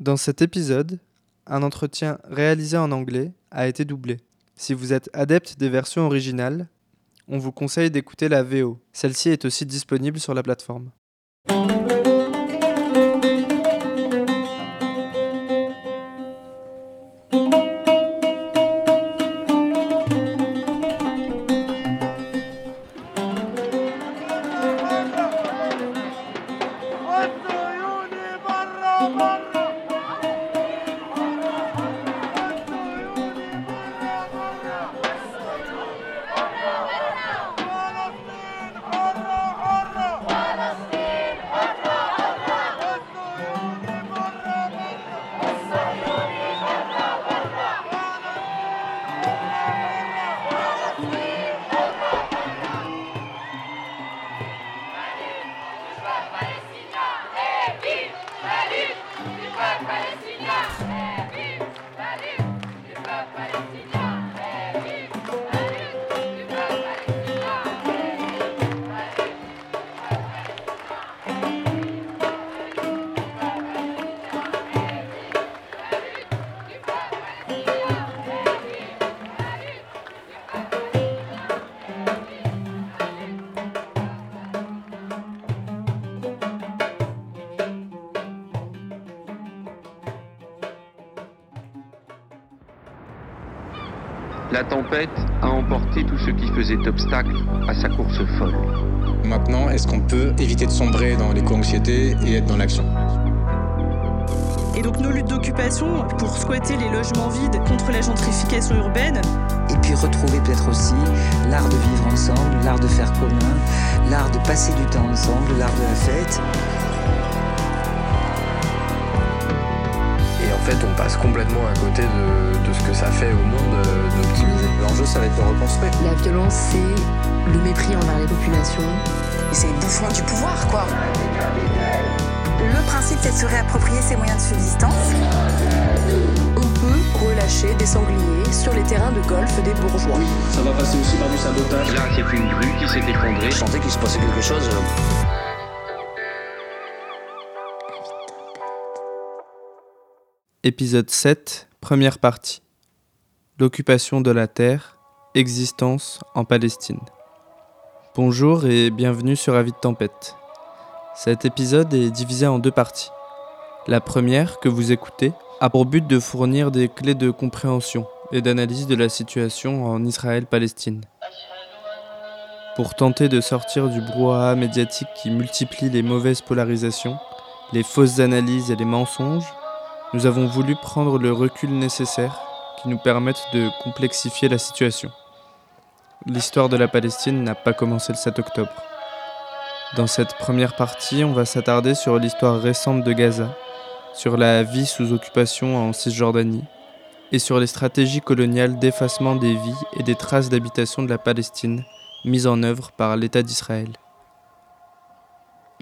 Dans cet épisode, un entretien réalisé en anglais a été doublé. Si vous êtes adepte des versions originales, on vous conseille d'écouter la VO. Celle-ci est aussi disponible sur la plateforme. A emporté tout ce qui faisait obstacle à sa course folle. Maintenant, est-ce qu'on peut éviter de sombrer dans l'éco-anxiété et être dans l'action? Et donc nos luttes d'occupation pour squatter les logements vides contre la gentrification urbaine, Et puis retrouver peut-être aussi l'art de vivre ensemble, l'art de faire commun, l'art de passer du temps ensemble, l'art de la fête. Passe complètement à côté de, de ce que ça fait au monde euh, d'optimiser. L'enjeu, ça va être de reconstruire. La violence, c'est le mépris envers les populations. C'est le bouffon du pouvoir, quoi. Le principe, c'est de se réapproprier ses moyens de subsistance. On peut relâcher des sangliers sur les terrains de golf des bourgeois. Ça va passer aussi par du sabotage. Là, c'est une grue qui s'est effondrée. Je sentais qu'il se passait quelque chose. euh, Épisode 7, première partie. L'occupation de la terre, existence en Palestine. Bonjour et bienvenue sur Avis de Tempête. Cet épisode est divisé en deux parties. La première, que vous écoutez, a pour but de fournir des clés de compréhension et d'analyse de la situation en Israël-Palestine. Pour tenter de sortir du brouhaha médiatique qui multiplie les mauvaises polarisations, les fausses analyses et les mensonges, nous avons voulu prendre le recul nécessaire qui nous permette de complexifier la situation. L'histoire de la Palestine n'a pas commencé le 7 octobre. Dans cette première partie, on va s'attarder sur l'histoire récente de Gaza, sur la vie sous occupation en Cisjordanie, et sur les stratégies coloniales d'effacement des vies et des traces d'habitation de la Palestine mises en œuvre par l'État d'Israël.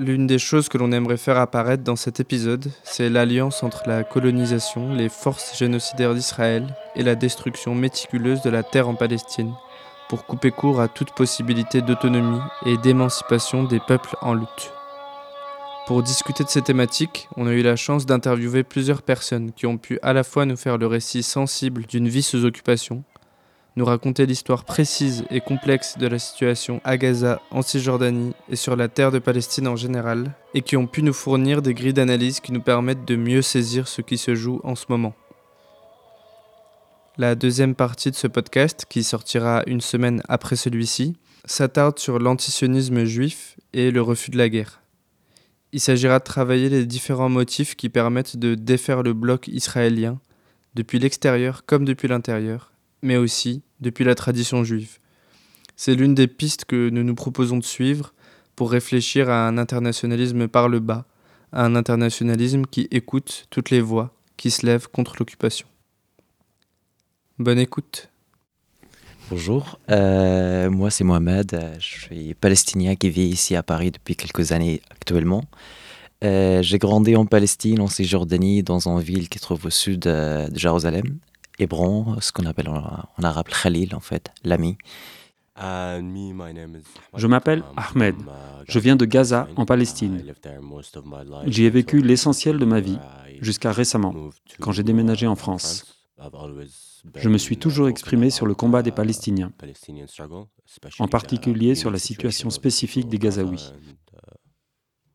L'une des choses que l'on aimerait faire apparaître dans cet épisode, c'est l'alliance entre la colonisation, les forces génocidaires d'Israël et la destruction méticuleuse de la terre en Palestine, pour couper court à toute possibilité d'autonomie et d'émancipation des peuples en lutte. Pour discuter de ces thématiques, on a eu la chance d'interviewer plusieurs personnes qui ont pu à la fois nous faire le récit sensible d'une vie sous occupation, nous raconter l'histoire précise et complexe de la situation à Gaza, en Cisjordanie et sur la terre de Palestine en général, et qui ont pu nous fournir des grilles d'analyse qui nous permettent de mieux saisir ce qui se joue en ce moment. La deuxième partie de ce podcast, qui sortira une semaine après celui-ci, s'attarde sur l'antisionisme juif et le refus de la guerre. Il s'agira de travailler les différents motifs qui permettent de défaire le bloc israélien, depuis l'extérieur comme depuis l'intérieur, mais aussi depuis la tradition juive. C'est l'une des pistes que nous nous proposons de suivre pour réfléchir à un internationalisme par le bas, à un internationalisme qui écoute toutes les voix qui se lèvent contre l'occupation. Bonne écoute. Bonjour, euh, moi c'est Mohamed, euh, je suis palestinien qui vit ici à Paris depuis quelques années actuellement. Euh, J'ai grandi en Palestine, en Cisjordanie, dans une ville qui se trouve au sud de Jérusalem, Hébron, ce qu'on appelle en, en arabe Khalil en fait, l'ami. Je m'appelle Ahmed. Je viens de Gaza, en Palestine. J'y ai vécu l'essentiel de ma vie, jusqu'à récemment, quand j'ai déménagé en France. Je me suis toujours exprimé sur le combat des Palestiniens, en particulier sur la situation spécifique des Gazaouis.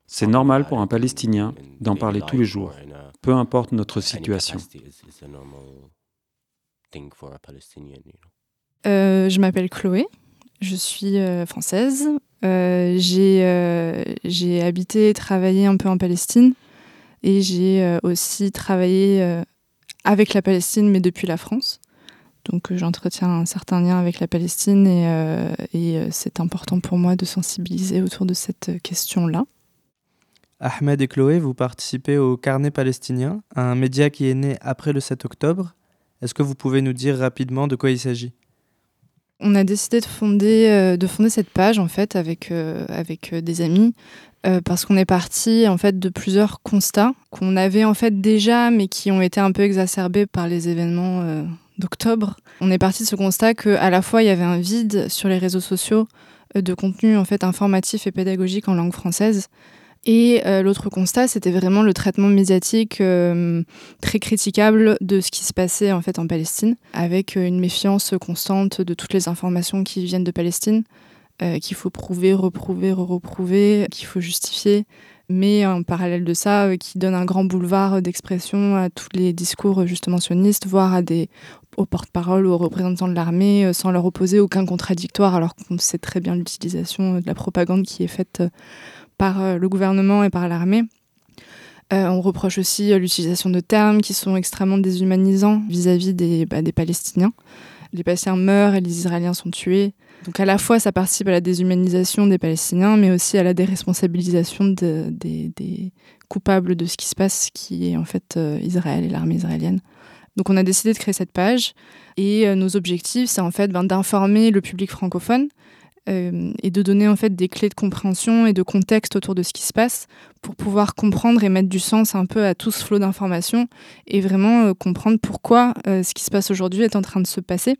C'est normal pour un Palestinien d'en parler tous les jours, peu importe notre situation. Euh, je m'appelle Chloé, je suis euh, française. Euh, j'ai habité et travaillé un peu en Palestine et j'ai aussi travaillé avec la Palestine mais depuis la France. Donc j'entretiens un certain lien avec la Palestine et, et c'est important pour moi de sensibiliser autour de cette question-là. Ahmed et Chloé, vous participez au Carnet palestinien, un média qui est né après le 7 octobre. Est-ce que vous pouvez nous dire rapidement de quoi il s'agit? On a décidé de fonder, euh, de fonder cette page en fait avec, euh, euh, des amis parce qu'on est parti en fait de plusieurs constats qu'on avait en fait déjà mais qui ont été un peu exacerbés par les événements d'octobre. On est parti de ce constat qu'à la fois il y avait un vide sur les réseaux sociaux de contenu en fait informatif et pédagogique en langue française et euh, l'autre constat, c'était vraiment le traitement médiatique euh, très critiquable de ce qui se passait en fait en Palestine, avec euh, une méfiance constante de toutes les informations qui viennent de Palestine, qu'il faut prouver, reprouver, reprouver, qu'il faut justifier, mais en parallèle de ça, qui donne un grand boulevard d'expression à tous les discours justement sionistes, voire à des aux porte-parole ou aux représentants de l'armée, sans leur opposer aucun contradictoire, alors qu'on sait très bien l'utilisation de la propagande qui est faite par euh, le gouvernement et par l'armée. Euh, on reproche aussi euh, l'utilisation de termes qui sont extrêmement déshumanisants vis-à-vis des, bah, des, Palestiniens. Les Palestiniens meurent et les Israéliens sont tués. Donc à la fois, ça participe à la déshumanisation des Palestiniens, mais aussi à la déresponsabilisation de, des, coupables de ce qui se passe, qui est en fait Israël et l'armée israélienne. Donc on a décidé de créer cette page et nos objectifs, c'est en fait ben, d'informer le public francophone et de donner en fait des clés de compréhension et de contexte autour de ce qui se passe pour pouvoir comprendre et mettre du sens un peu à tout ce flot d'informations et vraiment euh, comprendre pourquoi euh, ce qui se passe aujourd'hui est en train de se passer.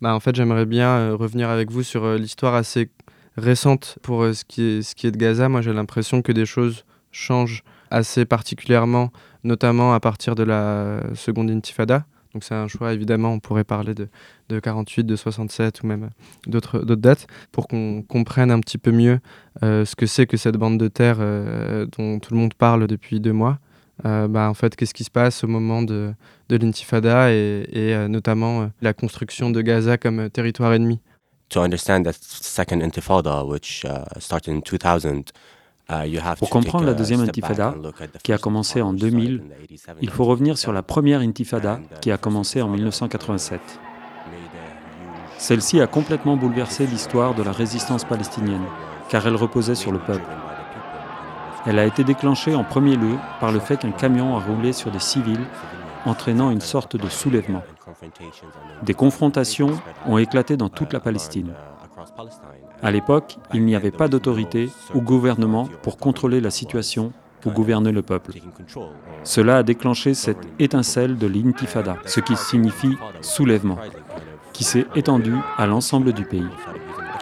Bah, en fait, j'aimerais bien revenir avec vous sur l'histoire assez récente pour ce, qui est, ce qui est de Gaza. Moi, j'ai l'impression que des choses changent assez particulièrement, notamment à partir de la seconde intifada. Donc c'est un choix, évidemment, on pourrait parler de, de 48, de 67 ou même d'autres dates, pour qu'on comprenne un petit peu mieux euh, ce que c'est que cette bande de terre euh, dont tout le monde parle depuis deux mois. Euh, bah, en fait, qu'est-ce qui se passe au moment de, de l'intifada et, notamment la construction de Gaza comme territoire ennemi? To understand that second intifada, which uh, started in 2000, Uh, Pour comprendre la deuxième intifada, qui a commencé en 2000, il faut revenir sur la première intifada, uh, qui a commencé en 1987. Celle-ci a complètement bouleversé l'histoire de la résistance palestinienne, car elle reposait sur le peuple. Elle a été déclenchée en premier lieu par le fait qu'un camion a roulé sur des civils, entraînant une sorte de soulèvement. Des confrontations ont éclaté dans toute la Palestine. À l'époque, il n'y avait pas d'autorité ou gouvernement pour contrôler la situation ou gouverner le peuple. Cela a déclenché cette étincelle de l'intifada, ce qui signifie soulèvement, qui s'est étendu à l'ensemble du pays.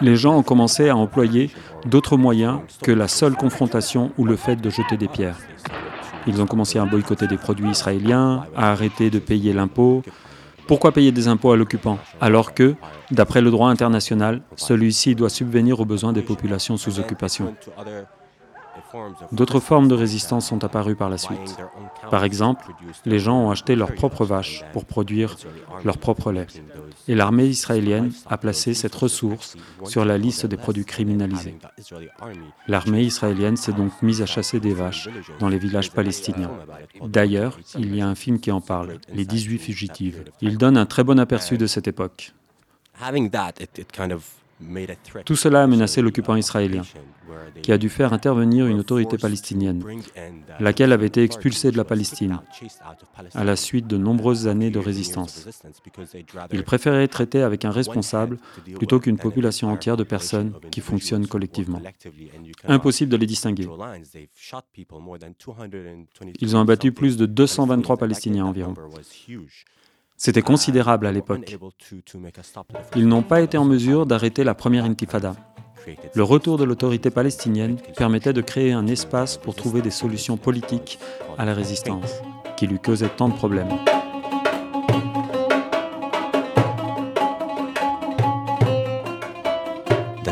Les gens ont commencé à employer d'autres moyens que la seule confrontation ou le fait de jeter des pierres. Ils ont commencé à boycotter des produits israéliens, à arrêter de payer l'impôt, pourquoi payer des impôts à l'occupant alors que, d'après le droit international, celui-ci doit subvenir aux besoins des populations sous occupation? D'autres formes de résistance sont apparues par la suite. Par exemple, les gens ont acheté leurs propres vaches pour produire leur propre lait. Et l'armée israélienne a placé cette ressource sur la liste des produits criminalisés. L'armée israélienne s'est donc mise à chasser des vaches dans les villages palestiniens. D'ailleurs, il y a un film qui en parle, Les 18 fugitives. Il donne un très bon aperçu de cette époque. Tout cela a menacé l'occupant israélien, qui a dû faire intervenir une autorité palestinienne, laquelle avait été expulsée de la Palestine à la suite de nombreuses années de résistance. Il préférait traiter avec un responsable plutôt qu'une population entière de personnes qui fonctionnent collectivement. Impossible de les distinguer. Ils ont abattu plus de 223 Palestiniens environ. C'était considérable à l'époque. Ils n'ont pas été en mesure d'arrêter la première intifada. Le retour de l'autorité palestinienne permettait de créer un espace pour trouver des solutions politiques à la résistance, qui lui causait tant de problèmes.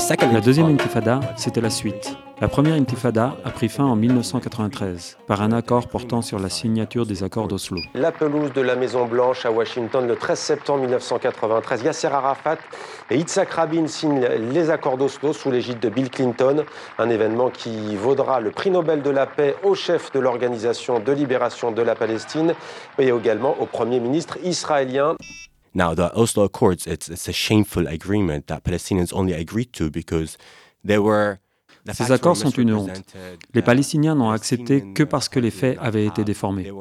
La deuxième intifada, c'était la suite. La première intifada a pris fin en 1993 par un accord portant sur la signature des accords d'Oslo. La pelouse de la Maison Blanche à Washington le 13 septembre 1993. Yasser Arafat et Yitzhak Rabin signent les accords d'Oslo sous l'égide de Bill Clinton, un événement qui vaudra le prix Nobel de la paix au chef de l'organisation de libération de la Palestine et également au premier ministre israélien. Now, the Oslo Accords, it's, it's a shameful agreement that Palestinians only agreed to because they were Ces accords sont une honte. Les Palestiniens n'ont accepté que parce que les faits avaient été déformés.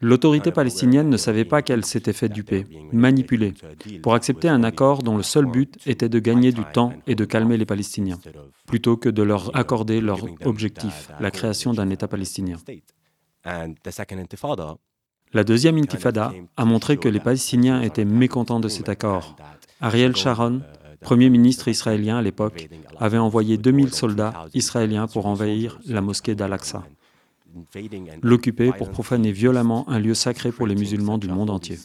L'autorité palestinienne ne savait pas qu'elle s'était fait duper, manipuler, pour accepter un accord dont le seul but était de gagner du temps et de calmer les Palestiniens, plutôt que de leur accorder leur objectif, la création d'un État palestinien. La deuxième intifada a montré que les Palestiniens étaient mécontents de cet accord. Ariel Sharon, Premier ministre israélien à l'époque, avait envoyé 2000 soldats israéliens pour envahir la mosquée d'Al-Aqsa, l'occuper pour profaner violemment un lieu sacré pour les musulmans du monde entier.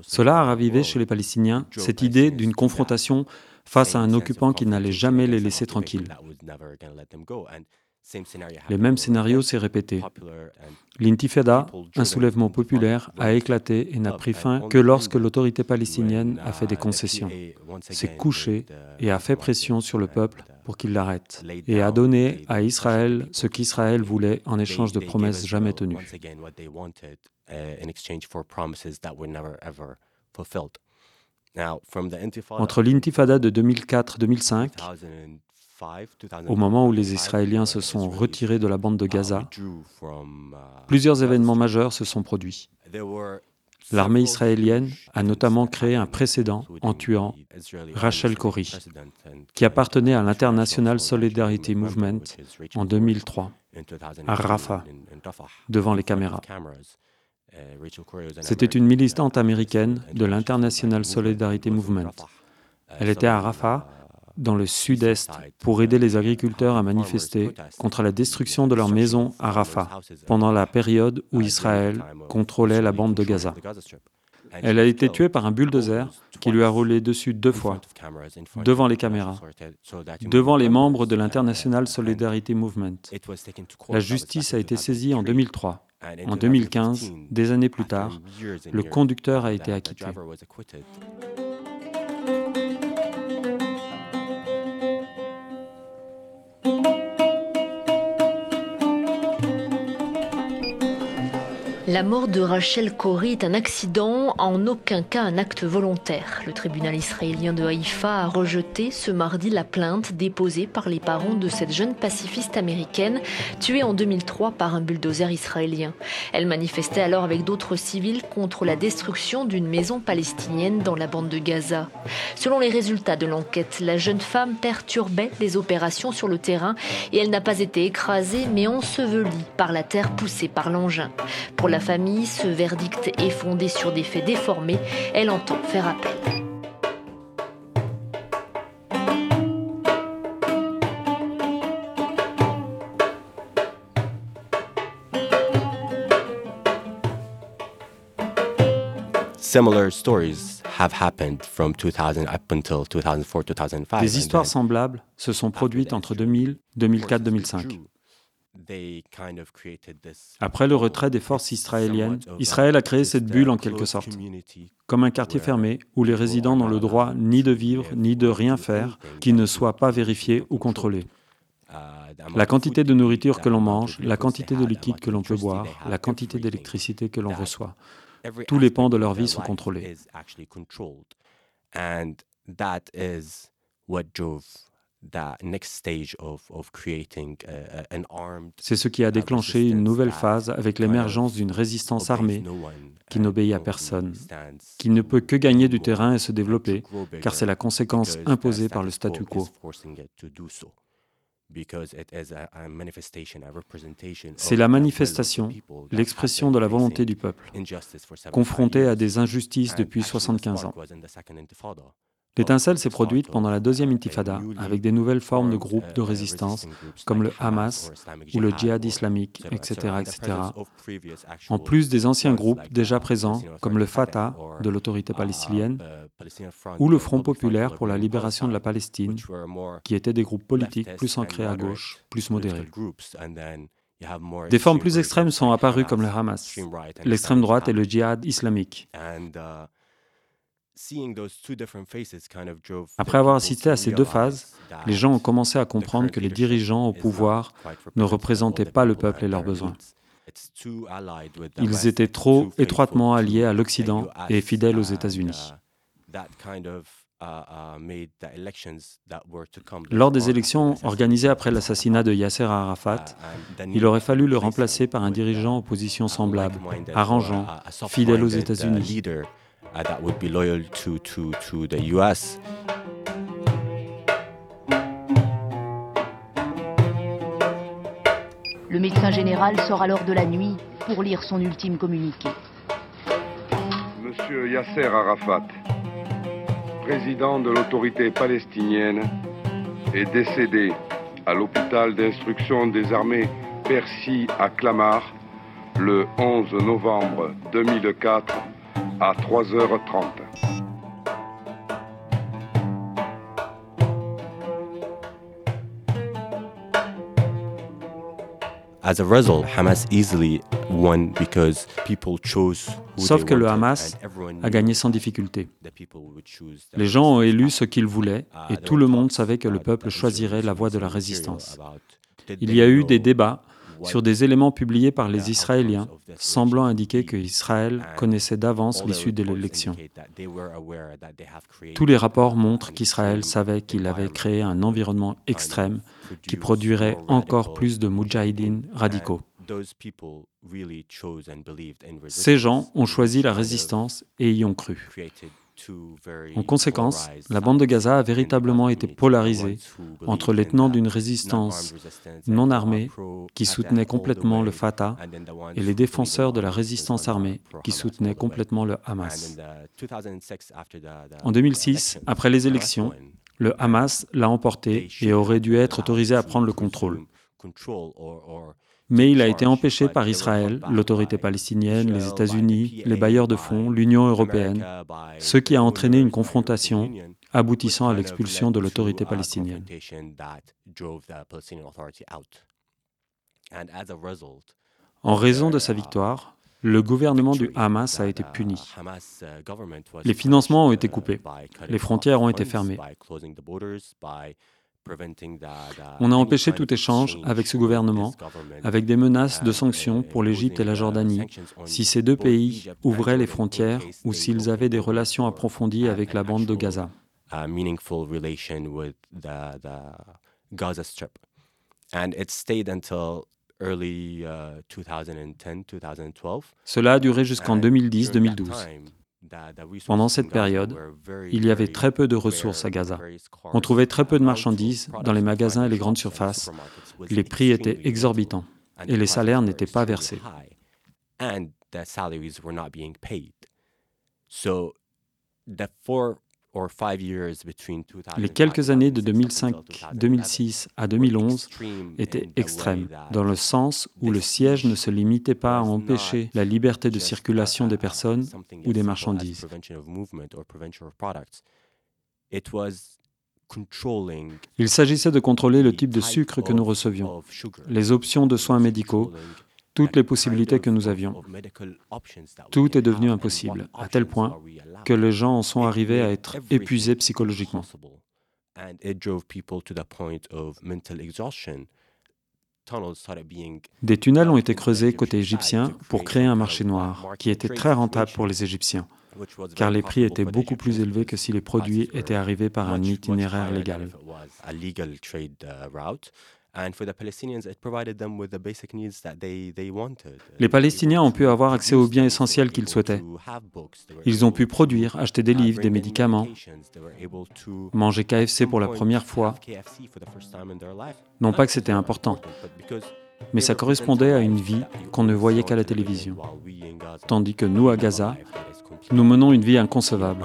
Cela a ravivé chez les Palestiniens cette idée d'une confrontation face à un occupant qui n'allait jamais les laisser tranquilles. Les mêmes scénarios s'est répété. L'intifada, un soulèvement populaire, a éclaté et n'a pris fin que lorsque l'autorité palestinienne a fait des concessions, s'est couchée et a fait pression sur le peuple pour qu'il l'arrête, et a donné à Israël ce qu'Israël voulait en échange de promesses jamais tenues. Entre l'intifada de 2004-2005 au moment où les Israéliens se sont retirés de la bande de Gaza, plusieurs événements majeurs se sont produits. L'armée israélienne a notamment créé un précédent en tuant Rachel Corrie, qui appartenait à l'International Solidarity Movement en 2003, à Rafah, devant les caméras. C'était une militante américaine de l'International Solidarity Movement. Elle était à Rafah dans le sud-est pour aider les agriculteurs à manifester contre la destruction de leurs maisons à Rafah pendant la période où Israël contrôlait la bande de Gaza. Elle a été tuée par un bulldozer qui lui a roulé dessus deux fois, devant les caméras, devant les membres de l'International Solidarity Movement. La justice a été saisie en 2003. En 2015, des années plus tard, le conducteur a été acquitté. La mort de Rachel Corrie est un accident, en aucun cas un acte volontaire. Le tribunal israélien de Haïfa a rejeté ce mardi la plainte déposée par les parents de cette jeune pacifiste américaine tuée en 2003 par un bulldozer israélien. Elle manifestait alors avec d'autres civils contre la destruction d'une maison palestinienne dans la bande de Gaza. Selon les résultats de l'enquête, la jeune femme perturbait les opérations sur le terrain et elle n'a pas été écrasée mais ensevelie par la terre poussée par l'engin. Pour la famille, ce verdict est fondé sur des faits déformés. Elle entend faire appel. Similar stories have happened from 2000 up until 2004, 2005. Des histoires semblables se sont produites entre 2000, 2004, 2005. Après le retrait des forces israéliennes, Israël a créé cette bulle en quelque sorte, comme un quartier fermé où les résidents n'ont le droit ni de vivre ni de rien faire qui ne soit pas vérifié ou contrôlé. La quantité de nourriture que l'on mange, la quantité de liquide que l'on peut boire, la quantité d'électricité que l'on reçoit, tous les pans de leur vie sont contrôlés. C'est ce qui a déclenché une nouvelle phase avec l'émergence d'une résistance armée qui n'obéit à personne, qui ne peut que gagner du terrain et se développer, car c'est la conséquence imposée par le statu quo. C'est la manifestation, l'expression de la volonté du peuple, confronté à des injustices depuis 75 ans. L'étincelle s'est produite pendant la deuxième intifada avec des nouvelles formes de groupes de résistance comme le Hamas ou le djihad islamique, etc., etc. En plus des anciens groupes déjà présents comme le Fatah de l'autorité palestinienne ou le Front populaire pour la libération de la Palestine, qui étaient des groupes politiques plus ancrés à gauche, plus modérés. Des formes plus extrêmes sont apparues comme le Hamas, l'extrême droite et le djihad islamique. Après avoir assisté à ces deux phases, les gens ont commencé à comprendre que les dirigeants au pouvoir ne représentaient pas le peuple et leurs besoins. Ils étaient trop étroitement alliés à l'Occident et fidèles aux États-Unis. Lors des élections organisées après l'assassinat de Yasser Arafat, il aurait fallu le remplacer par un dirigeant opposition semblable, arrangeant, fidèle aux États-Unis. Uh, that would be loyal to, to, to the US. Le médecin général sort alors de la nuit pour lire son ultime communiqué. Monsieur Yasser Arafat, président de l'autorité palestinienne, est décédé à l'hôpital d'instruction des armées Percy à Clamart le 11 novembre 2004 à 3h30. As a result, Hamas easily won because people chose who Sauf que le Hamas a gagné sans difficulté. Les gens ont élu ce qu'ils voulaient et tout le monde savait que le peuple choisirait la voie de la résistance. Il y a eu des débats sur des éléments publiés par les Israéliens semblant indiquer que Israël connaissait d'avance l'issue de l'élection. Tous les rapports montrent qu'Israël savait qu'il avait créé un environnement extrême qui produirait encore plus de moudjahidines radicaux. Ces gens ont choisi la résistance et y ont cru. En conséquence, la bande de Gaza a véritablement été polarisée entre les tenants d'une résistance non armée qui soutenaient complètement le Fatah et les défenseurs de la résistance armée qui soutenaient complètement le Hamas. En 2006, après les élections, le Hamas l'a emporté et aurait dû être autorisé à prendre le contrôle. Mais il a été empêché par Israël, l'autorité palestinienne, les États-Unis, les bailleurs de fonds, l'Union européenne, ce qui a entraîné une confrontation aboutissant à l'expulsion de l'autorité palestinienne. En raison de sa victoire, le gouvernement du Hamas a été puni. Les financements ont été coupés, les frontières ont été fermées. On a empêché tout échange avec ce gouvernement, avec des menaces de sanctions pour l'Égypte et la Jordanie, si ces deux pays ouvraient les frontières ou s'ils avaient des relations approfondies avec la bande de Gaza. uh, 2010-2012. Cela a duré jusqu'en 2010-2012. Pendant cette période, il y avait très peu de ressources à Gaza. On trouvait très peu de marchandises dans les magasins et les grandes surfaces. Les prix étaient exorbitants et les salaires n'étaient pas versés. Les quelques années de 2005-2006 à 2011 étaient extrêmes, dans le sens où le siège ne se limitait pas à empêcher la liberté de circulation des personnes ou des marchandises. Il s'agissait de contrôler le type de sucre que nous recevions, les options de soins médicaux, toutes les possibilités que nous avions. Tout est devenu impossible, à tel point que les gens en sont arrivés à être épuisés psychologiquement. Des tunnels ont été creusés côté égyptien pour créer un marché noir, qui était très rentable pour les Égyptiens, car les prix étaient beaucoup plus élevés que si les produits étaient arrivés par un itinéraire légal. Les Palestiniens ont pu avoir accès aux biens essentiels qu'ils souhaitaient. Ils ont pu produire, acheter des livres, des médicaments, manger KFC pour la première fois. Non pas que c'était important, mais ça correspondait à une vie qu'on ne voyait qu'à la télévision. Tandis que nous, à Gaza, nous menons une vie inconcevable.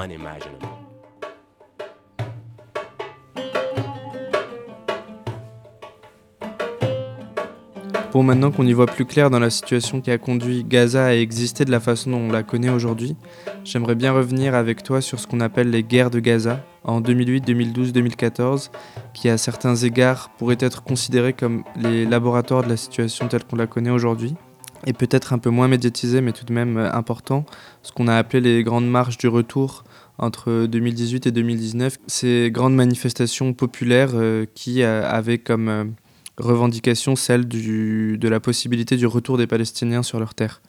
Pour maintenant qu'on y voit plus clair dans la situation qui a conduit Gaza à exister de la façon dont on la connaît aujourd'hui, j'aimerais bien revenir avec toi sur ce qu'on appelle les guerres de Gaza en 2008, 2012, 2014, qui à certains égards pourraient être considérés comme les laboratoires de la situation telle qu'on la connaît aujourd'hui, et peut-être un peu moins médiatisés mais tout de même euh, important, ce qu'on a appelé les grandes marches du retour entre 2018 et 2019, ces grandes manifestations populaires euh, qui euh, avaient comme revendication celle du, de la possibilité du retour des Palestiniens sur leur terre.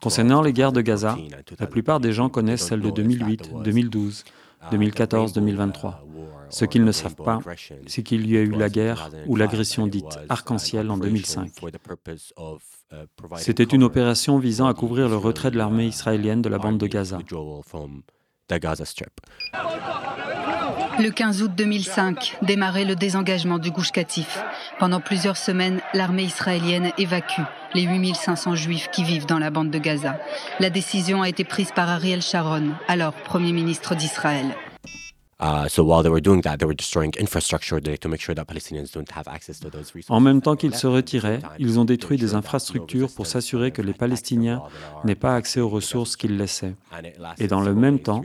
Concernant les guerres de Gaza, la plupart des gens connaissent celles de 2008, 2012, 2014, 2023. Ce qu'ils ne savent pas, c'est qu'il y a eu la guerre ou l'agression dite arc-en-ciel en 2005. C'était une opération visant à couvrir le retrait de l'armée israélienne de la bande de Gaza. Le 15 août 2005 démarrait le désengagement du Gouche Katif. Pendant plusieurs semaines, l'armée israélienne évacue les 8500 juifs qui vivent dans la bande de Gaza. La décision a été prise par Ariel Sharon, alors Premier ministre d'Israël. En même temps qu'ils se retiraient, ils ont détruit des infrastructures pour s'assurer que les Palestiniens n'aient pas accès aux ressources qu'ils laissaient. Et dans le même temps,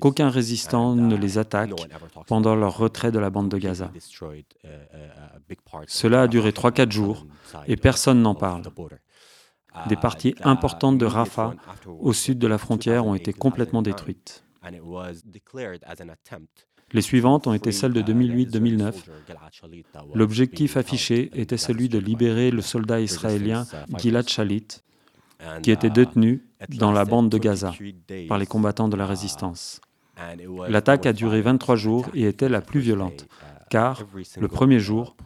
qu'aucun résistant ne les attaque pendant leur retrait de la bande de Gaza. Cela a duré 3-4 jours et personne n'en parle. Des parties importantes de Rafah, au sud de la frontière, ont été complètement détruites. Les suivantes ont été celles de 2008-2009. L'objectif affiché était celui de libérer le soldat israélien Gilad Shalit, qui était détenu dans la bande de Gaza par les combattants de la résistance. L'attaque a duré 23 jours et était la plus violente, car le premier jour,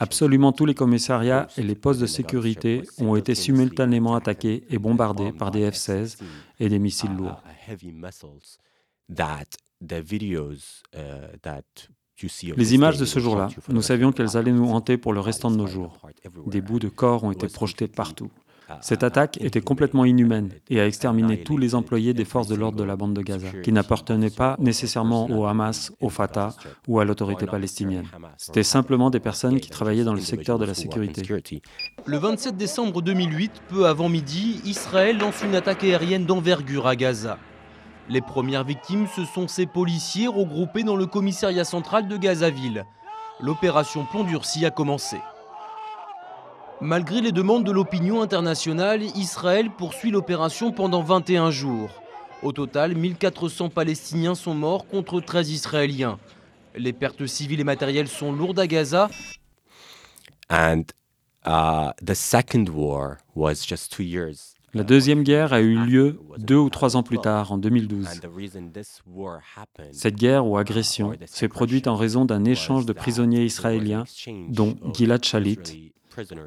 absolument tous les commissariats et les postes de sécurité ont été simultanément attaqués et bombardés par des F-16 et des missiles lourds. Les images de ce jour-là, nous savions qu'elles allaient nous hanter pour le restant de nos jours. Des bouts de corps ont été projetés partout. Cette attaque était complètement inhumaine et a exterminé tous les employés des forces de l'ordre de la bande de Gaza, qui n'appartenaient pas nécessairement au Hamas, au Fatah ou à l'autorité palestinienne. C'était simplement des personnes qui travaillaient dans le secteur de la sécurité. Le 27 décembre 2008, peu avant midi, Israël lance une attaque aérienne d'envergure à Gaza. Les premières victimes, ce sont ces policiers regroupés dans le commissariat central de Gazaville. L'opération Plomb durci a commencé. Malgré les demandes de l'opinion internationale, Israël poursuit l'opération pendant 21 jours. Au total, 1400 Palestiniens sont morts contre 13 Israéliens. Les pertes civiles et matérielles sont lourdes à Gaza. And uh, second war was just two years La deuxième guerre a eu lieu deux ou trois ans plus tard, en 2012. Cette guerre ou agression s'est produite en raison d'un échange de prisonniers israéliens, dont Gilad Shalit,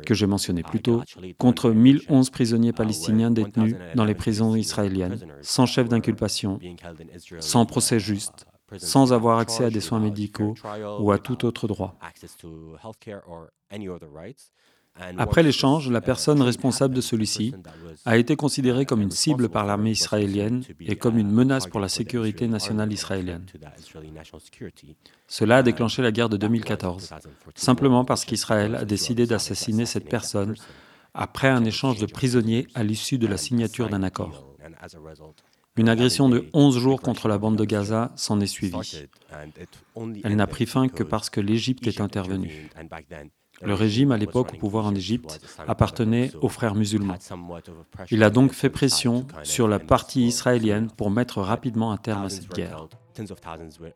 que j'ai mentionné plus tôt, contre 1011 prisonniers palestiniens détenus dans les prisons israéliennes, sans chef d'inculpation, sans procès juste, sans avoir accès à des soins médicaux ou à tout autre droit. Après l'échange, la personne responsable de celui-ci a été considérée comme une cible par l'armée israélienne et comme une menace pour la sécurité nationale israélienne. Cela a déclenché la guerre de 2014, simplement parce qu'Israël a décidé d'assassiner cette personne après un échange de prisonniers à l'issue de la signature d'un accord. Une agression de 11 jours contre la bande de Gaza s'en est suivie. Elle n'a pris fin que parce que l'Égypte est intervenue. Le régime à l'époque au pouvoir en Égypte appartenait aux frères musulmans. Il a donc fait pression sur la partie israélienne pour mettre rapidement un terme à cette guerre.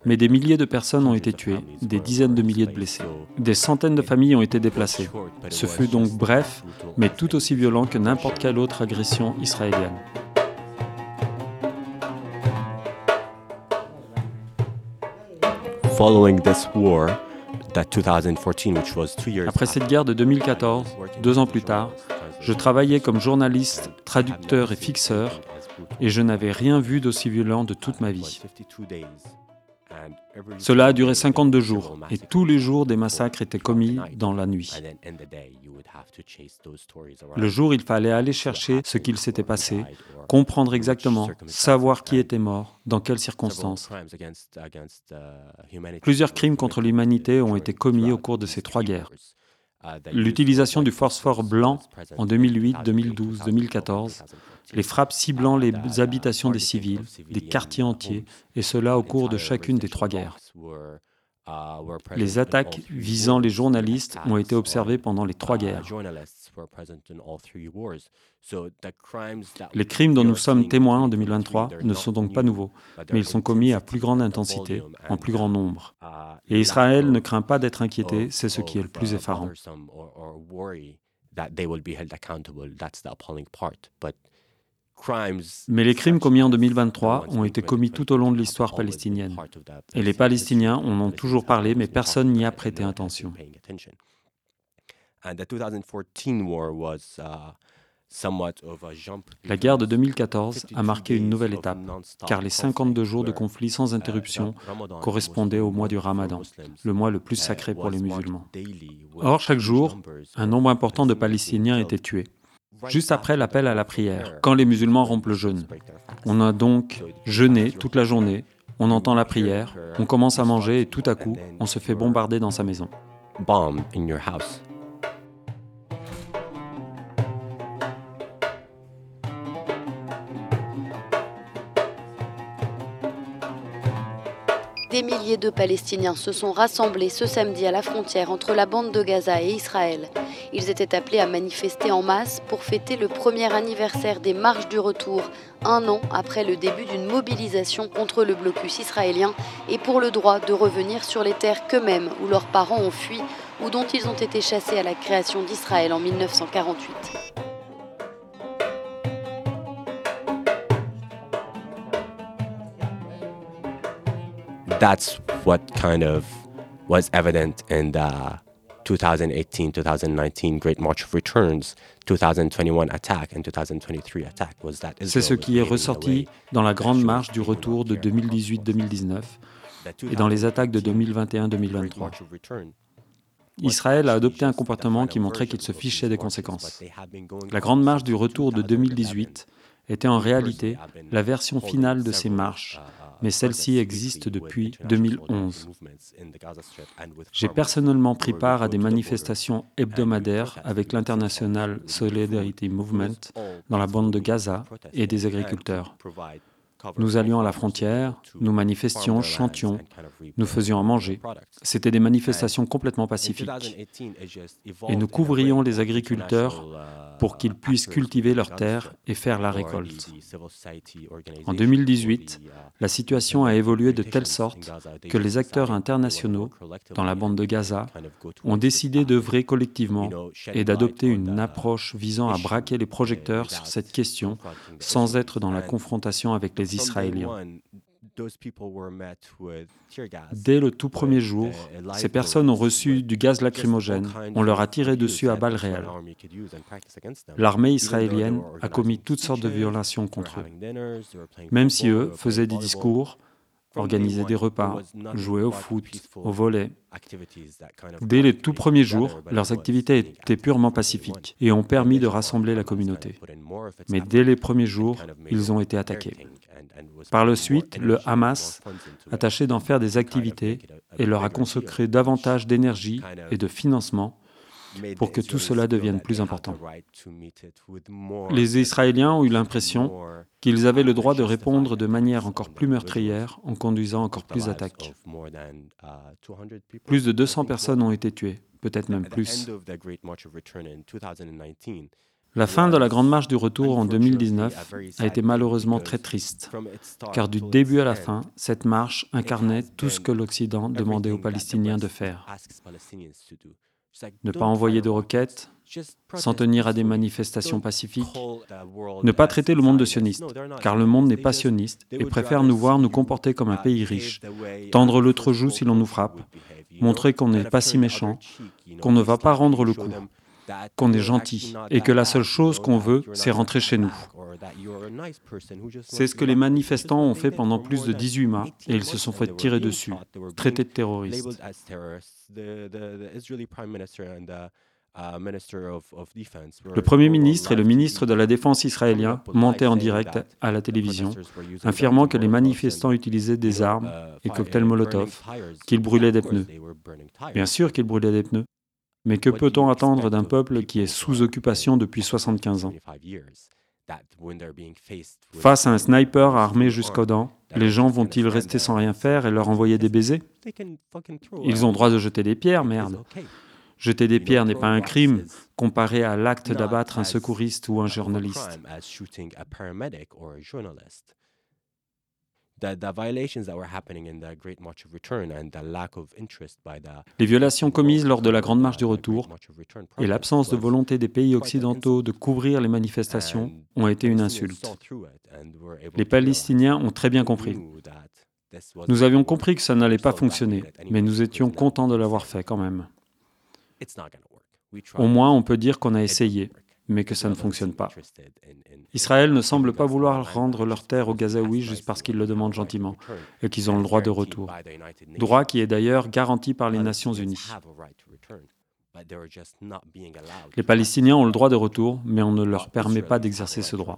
Mais des milliers de personnes ont été tuées, des dizaines de milliers de blessés. Des centaines de familles ont été déplacées. Ce fut donc bref, mais tout aussi violent que n'importe quelle autre agression israélienne. Après cette guerre de 2014, deux ans plus tard, je travaillais comme journaliste, traducteur et fixeur, et je n'avais rien vu d'aussi violent de toute ma vie. Cela a duré 52 jours et tous les jours des massacres étaient commis dans la nuit. Le jour, il fallait aller chercher ce qu'il s'était passé, comprendre exactement, savoir qui était mort, dans quelles circonstances. Plusieurs crimes contre l'humanité ont été commis au cours de ces trois guerres. L'utilisation du phosphore blanc en 2008, 2012, 2014, les frappes ciblant les habitations des civils, des quartiers entiers, et cela au cours de chacune des trois guerres. Les attaques visant les journalistes ont été observées pendant les trois guerres. Les crimes dont nous sommes témoins en 2023 ne sont donc pas nouveaux, mais ils sont commis à plus grande intensité, en plus grand nombre. Et Israël ne craint pas d'être inquiété, c'est ce qui est le plus effarant. Mais les crimes commis en 2023 ont été commis tout au long de l'histoire palestinienne. Et les Palestiniens en ont toujours parlé, mais personne n'y a prêté attention. La guerre de 2014 a marqué une nouvelle étape, car les 52 jours de conflit sans interruption correspondaient au mois du Ramadan, le mois le plus sacré pour les musulmans. Or, chaque jour, un nombre important de Palestiniens étaient tués juste après l'appel à la prière, quand les musulmans rompent le jeûne. On a donc jeûné toute la journée, on entend la prière, on commence à manger et tout à coup, on se fait bombarder dans sa maison. De Palestiniens se sont rassemblés ce samedi à la frontière entre la bande de Gaza et Israël. Ils étaient appelés à manifester en masse pour fêter le premier anniversaire des marches du retour, un an après le début d'une mobilisation contre le blocus israélien et pour le droit de revenir sur les terres qu'eux-mêmes ou leurs parents ont fui ou dont ils ont été chassés à la création d'Israël en 1948. That's what kind of was evident in the 2018-2019 Great March of Returns, 2021 attack and 2023 attack was that C'est ce qui est ressorti dans la grande marche du retour de 2018-2019 et dans les attaques de 2021-2023. Israël a adopté un comportement qui montrait qu'il se fichait des conséquences. La grande marche du retour de 2018 était en réalité la version finale de ces marches mais celle-ci existe depuis 2011. J'ai personnellement pris part à des manifestations hebdomadaires avec l'International Solidarity Movement dans la bande de Gaza et des agriculteurs. Nous allions à la frontière, nous manifestions, chantions, nous faisions à manger. C'était des manifestations complètement pacifiques. Et nous couvrions les agriculteurs pour qu'ils puissent cultiver leurs terres et faire la récolte. En 2018, la situation a évolué de telle sorte que les acteurs internationaux dans la bande de Gaza ont décidé d'œuvrer collectivement et d'adopter une approche visant à braquer les projecteurs sur cette question sans être dans la confrontation avec les Israéliens. Dès le tout premier jour, ces personnes ont reçu du gaz lacrymogène. On leur a tiré dessus à balles réelles. L'armée israélienne a commis toutes sortes de violations contre eux. Même si eux faisaient des discours, organisaient des repas, jouaient au foot, au volet. Dès les tout premiers jours, leurs activités étaient purement pacifiques et ont permis de rassembler la communauté. Mais dès les premiers jours, ils ont été attaqués. Par la suite, le Hamas a tâché d'en faire des activités et leur a consacré davantage d'énergie et de financement pour que tout cela devienne plus important. Les Israéliens ont eu l'impression qu'ils avaient le droit de répondre de manière encore plus meurtrière en conduisant encore plus d'attaques. Plus de 200 personnes ont été tuées, peut-être même plus. La fin de la Grande Marche du Retour en 2019 a été malheureusement très triste, car du début à la fin, cette marche incarnait tout ce que l'Occident demandait aux Palestiniens de faire. ne pas envoyer de roquettes, s'en tenir à des manifestations pacifiques, ne pas traiter le monde de sioniste, car le monde n'est pas sioniste et préfère nous voir nous comporter comme un pays riche, tendre l'autre joue si l'on nous frappe, montrer qu'on n'est pas si méchant, qu'on ne va pas rendre le coup, qu'on est gentil et que la seule chose qu'on veut, c'est rentrer chez nous. C'est ce que les manifestants ont fait pendant plus de 18 mois et ils se sont fait tirer dessus, traités de terroristes. Le Premier ministre et le ministre de la Défense israélien montaient en direct à la télévision, affirmant que les manifestants utilisaient des armes et cocktails Molotov, qu'ils brûlaient des pneus. Bien sûr qu'ils brûlaient des pneus, mais que peut-on attendre d'un peuple qui est sous occupation depuis 75 ans? Face à un sniper armé jusqu'aux dents, les gens vont-ils rester sans rien faire et leur envoyer des baisers? Ils ont droit de jeter des pierres, merde. Jeter des pierres n'est pas un crime comparé à l'acte d'abattre un secouriste ou un journaliste. Les violations commises lors de la Grande Marche du Retour et l'absence de volonté des pays occidentaux de couvrir les manifestations ont été une insulte. Les Palestiniens ont très bien compris. Nous avions compris que ça n'allait pas fonctionner, mais nous étions contents de l'avoir fait quand même. Au moins, on peut dire qu'on a essayé, mais que ça ne fonctionne pas. Israël ne semble pas vouloir rendre leur terre aux Gazaouis juste parce qu'ils le demandent gentiment et qu'ils ont le droit de retour. Droit qui est d'ailleurs garanti par les Nations Unies. Les Palestiniens ont le droit de retour, mais on ne leur permet pas d'exercer ce droit.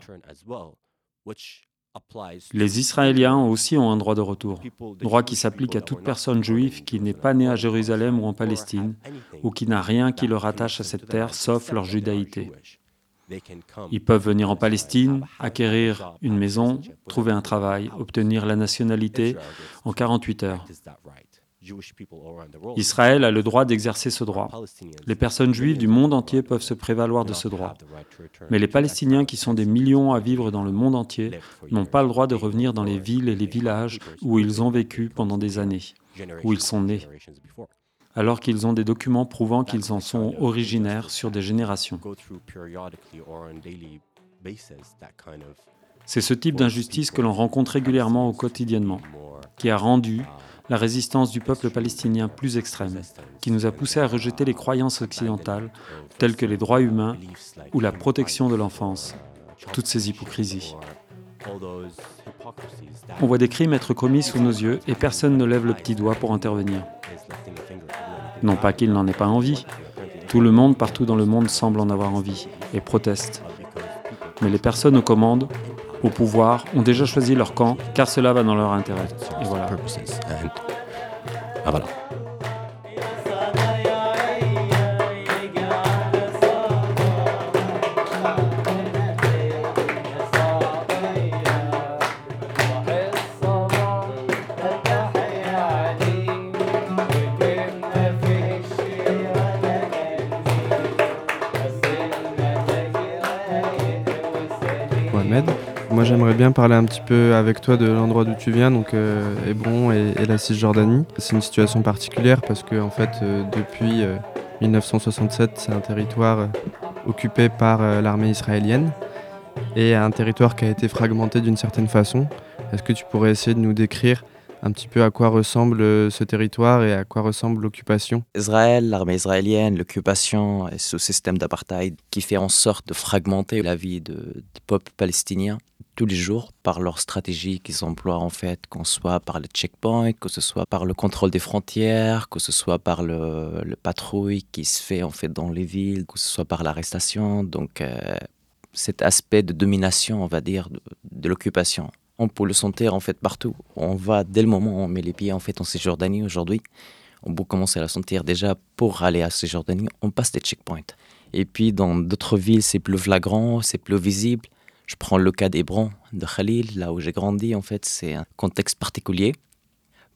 Les Israéliens aussi ont un droit de retour, droit qui s'applique à toute personne juive qui n'est pas née à Jérusalem ou en Palestine, ou qui n'a rien qui le rattache à cette terre sauf leur judaïté. Ils peuvent venir en Palestine, acquérir une maison, trouver un travail, obtenir la nationalité en 48 heures. Israël a le droit d'exercer ce droit. Les personnes juives du monde entier peuvent se prévaloir de ce droit. Mais les Palestiniens, qui sont des millions à vivre dans le monde entier, n'ont pas le droit de revenir dans les villes et les villages où ils ont vécu pendant des années, où ils sont nés, alors qu'ils ont des documents prouvant qu'ils en sont originaires sur des générations. C'est ce type d'injustice que l'on rencontre régulièrement au quotidiennement, qui a rendu la résistance du peuple palestinien plus extrême, qui nous a poussés à rejeter les croyances occidentales, telles que les droits humains ou la protection de l'enfance, toutes ces hypocrisies. On voit des crimes être commis sous nos yeux et personne ne lève le petit doigt pour intervenir. Non pas qu'il n'en ait pas envie, tout le monde partout dans le monde semble en avoir envie et proteste. Mais les personnes aux commandes au pouvoir ont déjà choisi leur camp car cela va dans leur intérêt. Et voilà. Ah, voilà. J'aimerais bien parler un petit peu avec toi de l'endroit d'où tu viens, donc euh, Hébron et, la Cisjordanie. C'est une situation particulière parce que, en fait, euh, depuis 1967, euh, c'est un territoire occupé par l'armée israélienne et un territoire qui a été fragmenté d'une certaine façon. Est-ce que tu pourrais essayer de nous décrire un petit peu à quoi ressemble euh, ce territoire et à quoi ressemble l'occupation Israël, l'armée israélienne, l'occupation et ce système d'apartheid qui fait en sorte de fragmenter la vie du peuple palestinien tous les jours par leur stratégie qu'ils emploient en fait, qu'on soit par le checkpoint, que ce soit par le contrôle des frontières, que ce soit par le, patrouille qui se fait en fait dans les villes, que ce soit par l'arrestation. Donc euh, cet aspect de domination, on va dire, de l'occupation on peut le sentir en fait partout. On va dès le moment où on met les pieds en fait en Cisjordanie aujourd'hui, on peut commencer à la sentir déjà pour aller à Cisjordanie, on passe des checkpoints. Et puis dans d'autres villes, c'est plus flagrant, c'est plus visible. Je prends le cas d'Hébron, de Khalil, là où j'ai grandi en fait, c'est un contexte particulier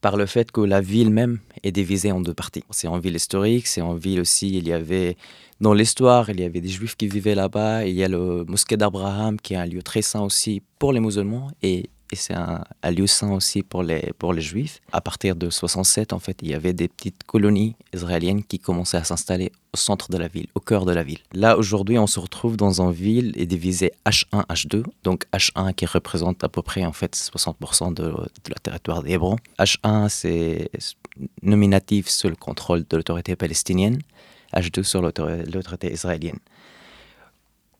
par le fait que la ville même est divisée en deux parties. C'est en ville historique, c'est en ville aussi, il y avait dans l'histoire, il y avait des juifs qui vivaient là-bas. Il y a le mosquée d'Abraham, qui est un lieu très saint aussi pour les musulmans. Et et c'est un, lieu saint aussi pour les, pour les juifs. À partir de 67, en fait, il y avait des petites colonies israéliennes qui commençaient à s'installer au centre de la ville, au cœur de la ville. Là, aujourd'hui, on se retrouve dans une ville et divisée H1, H2. Donc H1 qui représente à peu près en fait 60% de, de la territoire d'Hébron. H1, c'est nominatif sous le contrôle de l'autorité palestinienne. H2 sur l'autorité israélienne.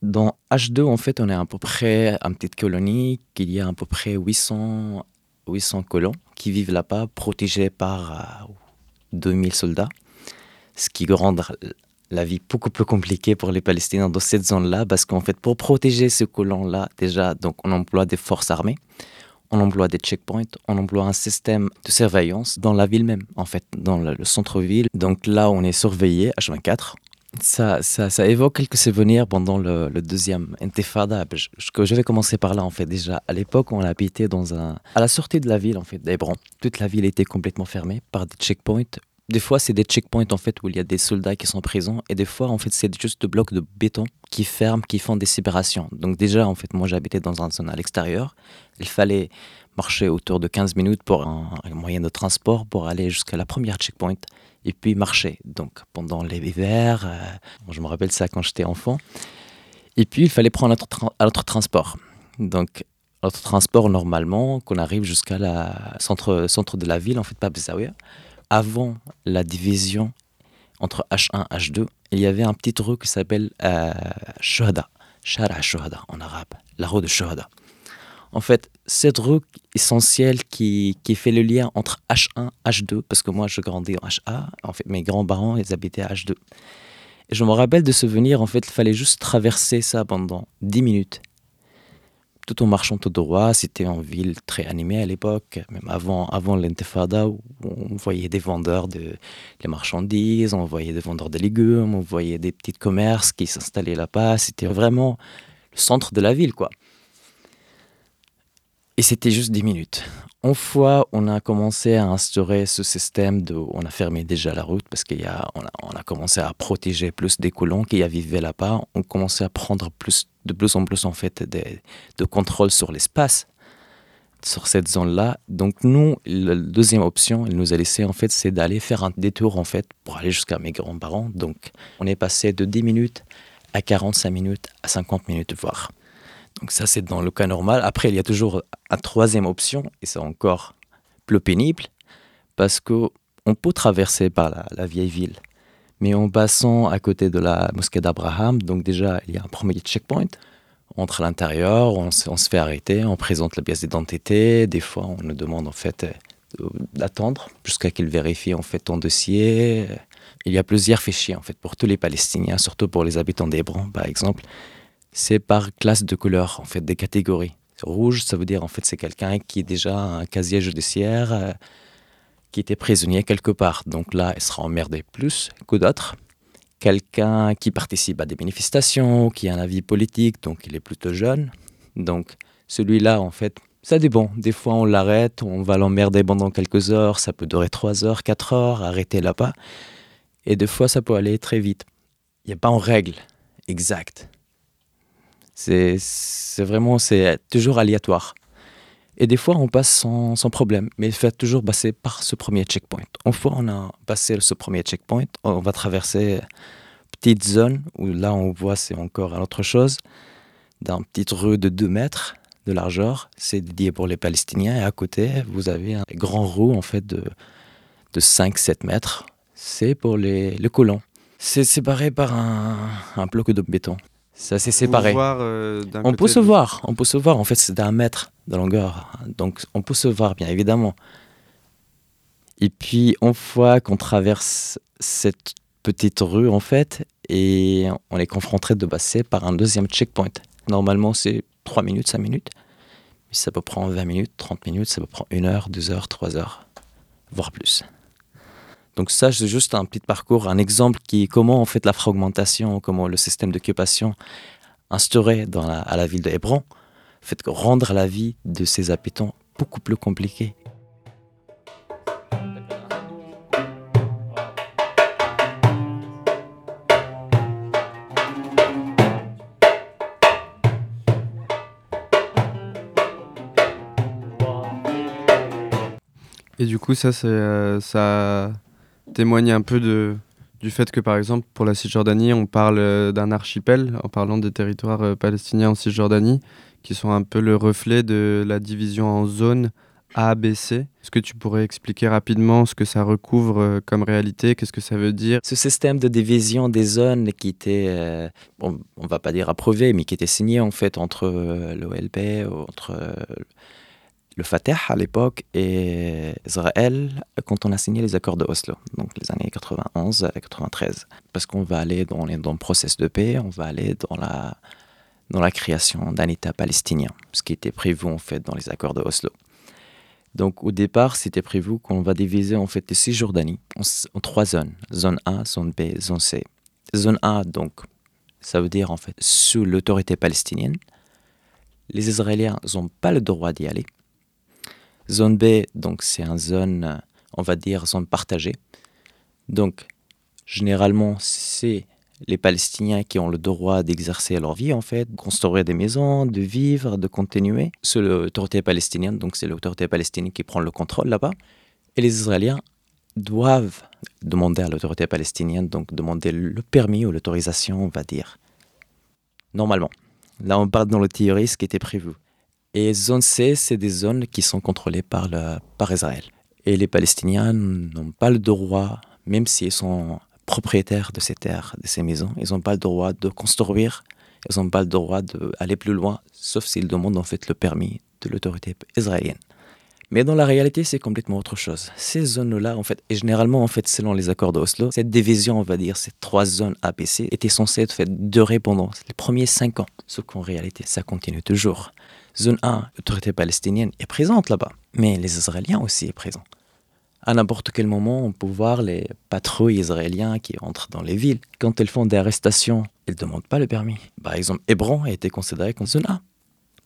Dans H2, en fait, on est à peu près une petite colonie, qu'il y a à peu près 800, 800 colons qui vivent là-bas, protégés par 2000 euh, soldats, ce qui rend la vie beaucoup plus compliquée pour les Palestiniens dans cette zone-là, parce qu'en fait, pour protéger ces colons-là, déjà, donc, on emploie des forces armées, on emploie des checkpoints, on emploie un système de surveillance dans la ville même, en fait, dans le, centre-ville. Donc là, on est surveillé H24. Ça, ça, ça, évoque quelques souvenirs pendant le, deuxième intifada. Je, je, vais commencer par là, en fait. Déjà, à l'époque, on habitait dans un... À la sortie de la ville, en fait, d'Hébron, toute la ville était complètement fermée par des checkpoints des fois, c'est des checkpoints en fait où il y a des soldats qui sont présents et des fois, en fait, c'est juste des blocs de béton qui ferment, qui font des séparations. Donc déjà, en fait, moi, j'habitais dans un zone à l'extérieur. Il fallait marcher autour de 15 minutes pour un, moyen de transport pour aller jusqu'à la première checkpoint et puis marcher. Donc pendant l'hiver, euh, je me rappelle ça quand j'étais enfant. Et puis, il fallait prendre un autre, transport. Donc, notre transport, normalement, qu'on arrive jusqu'à la centre, centre de la ville, en fait, pas Bezaouia avant la division entre H1 et H2, il y avait un petit rue qui s'appelle euh, Shuhada, Shara en arabe, la rue de Shuhada. En fait, cette rue essentielle qui, qui, fait le lien entre H1 et H2, parce que moi je grandis en HA, en fait mes grands-parents ils habitaient à H2. Et je me rappelle de ce venir, en fait, il fallait juste traverser ça pendant 10 minutes tout en marchant tout droit. C'était une ville très animée à l'époque, même avant, avant l'intifada, où on voyait des vendeurs de marchandises, on voyait des vendeurs de légumes, on voyait des petits commerces qui s'installaient là-bas. C'était vraiment le centre de la ville, quoi. Et c'était juste 10 minutes. Une fois, on a commencé à instaurer ce système de. On a fermé déjà la route parce qu'on a, on a, commencé à protéger plus des colons qui y vivaient là-bas. On commençait à prendre plus, de plus en plus en fait de contrôle sur l'espace sur cette zone-là. Donc nous, la deuxième option, elle nous a laissé en fait, c'est d'aller faire un détour en fait pour aller jusqu'à mes grands-parents. Donc on est passé de 10 minutes à 45 minutes à 50 minutes voire. Donc ça, c'est dans le cas normal. Après, il y a toujours une troisième option, et c'est encore plus pénible, parce qu'on peut traverser par la, vieille ville. Mais en passant à côté de la mosquée d'Abraham, donc déjà, il y a un premier checkpoint. On entre à l'intérieur, on, se fait arrêter, on présente la pièce d'identité. Des fois, on nous demande en fait euh, d'attendre jusqu'à qu'il vérifie en fait ton dossier. Il y a plusieurs fichiers en fait pour tous les Palestiniens, surtout pour les habitants d'Hébron par exemple c'est par classe de couleur, en fait, des catégories. Rouge, ça veut dire, en fait, c'est quelqu'un qui est déjà un casier judiciaire, euh, qui était prisonnier quelque part. Donc là, il sera emmerdé plus que d'autres. Quelqu'un qui participe à des manifestations, qui a un avis politique, donc il est plutôt jeune. Donc celui-là, en fait, ça dépend. Des fois, on l'arrête, on va l'emmerder pendant quelques heures, ça peut durer 3 heures, 4 heures, arrêter là-bas. Et des fois, ça peut aller très vite. Il n'y a pas en règle exacte. C'est vraiment, c'est toujours aléatoire. Et des fois, on passe sans, sans problème, mais il faut toujours passer par ce premier checkpoint. Une fois on a passé ce premier checkpoint, on va traverser une petite zone où là, on voit, c'est encore autre chose, dans une petite rue de 2 mètres de largeur. C'est dédié pour les Palestiniens. Et à côté, vous avez un grand roue en fait de, de 5-7 mètres. C'est pour les, les colons. C'est séparé par un, un bloc de béton. C'est assez séparé. Euh, on peut se voir, on peut se voir. En fait, c'est d'un mètre de longueur. Donc, on peut se voir, bien évidemment. Et puis, une fois qu'on traverse cette petite rue, en fait, et on est confronté de passer par un deuxième checkpoint. Normalement, c'est 3 minutes, 5 minutes. Mais ça peut prendre 20 minutes, 30 minutes, ça peut prendre 1 heure, 2 heures, 3 heures, voire plus. Donc ça, c'est juste un petit parcours, un exemple qui comment en fait la fragmentation, comment le système d'occupation instauré dans à la ville de Hébron fait rendre la vie de ses habitants beaucoup plus compliquée. Et du coup, ça, ça témoigne un peu de, du fait que, par exemple, pour la Cisjordanie, on parle d'un archipel en parlant des territoires palestiniens en Cisjordanie, qui sont un peu le reflet de la division en zones a, B, C. Est-ce que tu pourrais expliquer rapidement ce que ça recouvre euh, comme réalité? Qu'est-ce que ça veut dire? Ce système de division des zones qui était, euh, on ne va pas dire approuvé, mais qui était signé en fait entre euh, l'OLP, entre le Fatah à l'époque et Israël quand on a signé les accords de Oslo, donc les années 91 à 93. Parce qu'on va aller dans, dans le processus de paix, on va aller dans la, dans la création d'un État palestinien, ce qui était prévu en fait dans les accords de Oslo. Donc au départ, c'était prévu qu'on va diviser en fait les Cisjordanie en, en, trois zones. Zone A, zone B, zone C. Zone A, donc, ça veut dire en fait sous l'autorité palestinienne. Les Israéliens n'ont pas le droit d'y aller. Zone B, donc c'est une zone, on va dire, zone partagée. Donc, généralement, c'est les Palestiniens qui ont le droit d'exercer leur vie, en fait, de construire des maisons, de vivre, de continuer. C'est l'autorité palestinienne, donc c'est l'autorité palestinienne qui prend le contrôle là-bas. Et les Israéliens doivent demander à l'autorité palestinienne, donc demander le permis ou l'autorisation, on va dire. Normalement. Là, on parle dans le théorie, ce qui était prévu. Et zone C, c'est des zones qui sont contrôlées par, par Israël. Et les Palestiniens n'ont pas le droit, même s'ils sont propriétaires de ces terres, de ces maisons. Ils n'ont pas le droit de construire, ils n'ont pas le droit d'aller plus loin, sauf s'ils demandent en fait le permis de l'autorité israélienne. Mais dans la réalité, c'est complètement autre chose. Ces zones-là, en fait, et généralement, en fait, selon les accords d'Oslo, cette division, on va dire, ces trois zones APC, était censée être fait, durer pendant les premiers cinq ans. Ce qu'en réalité, ça continue toujours. Zone 1, l'autorité palestinienne est présente là-bas, mais les Israéliens aussi sont présents à n'importe quel moment, on peut voir les patrouilles israéliens qui entrent dans les villes. Quand elles font des arrestations, elles ne demandent pas le permis. Par exemple, Hébron a été considéré comme zone A.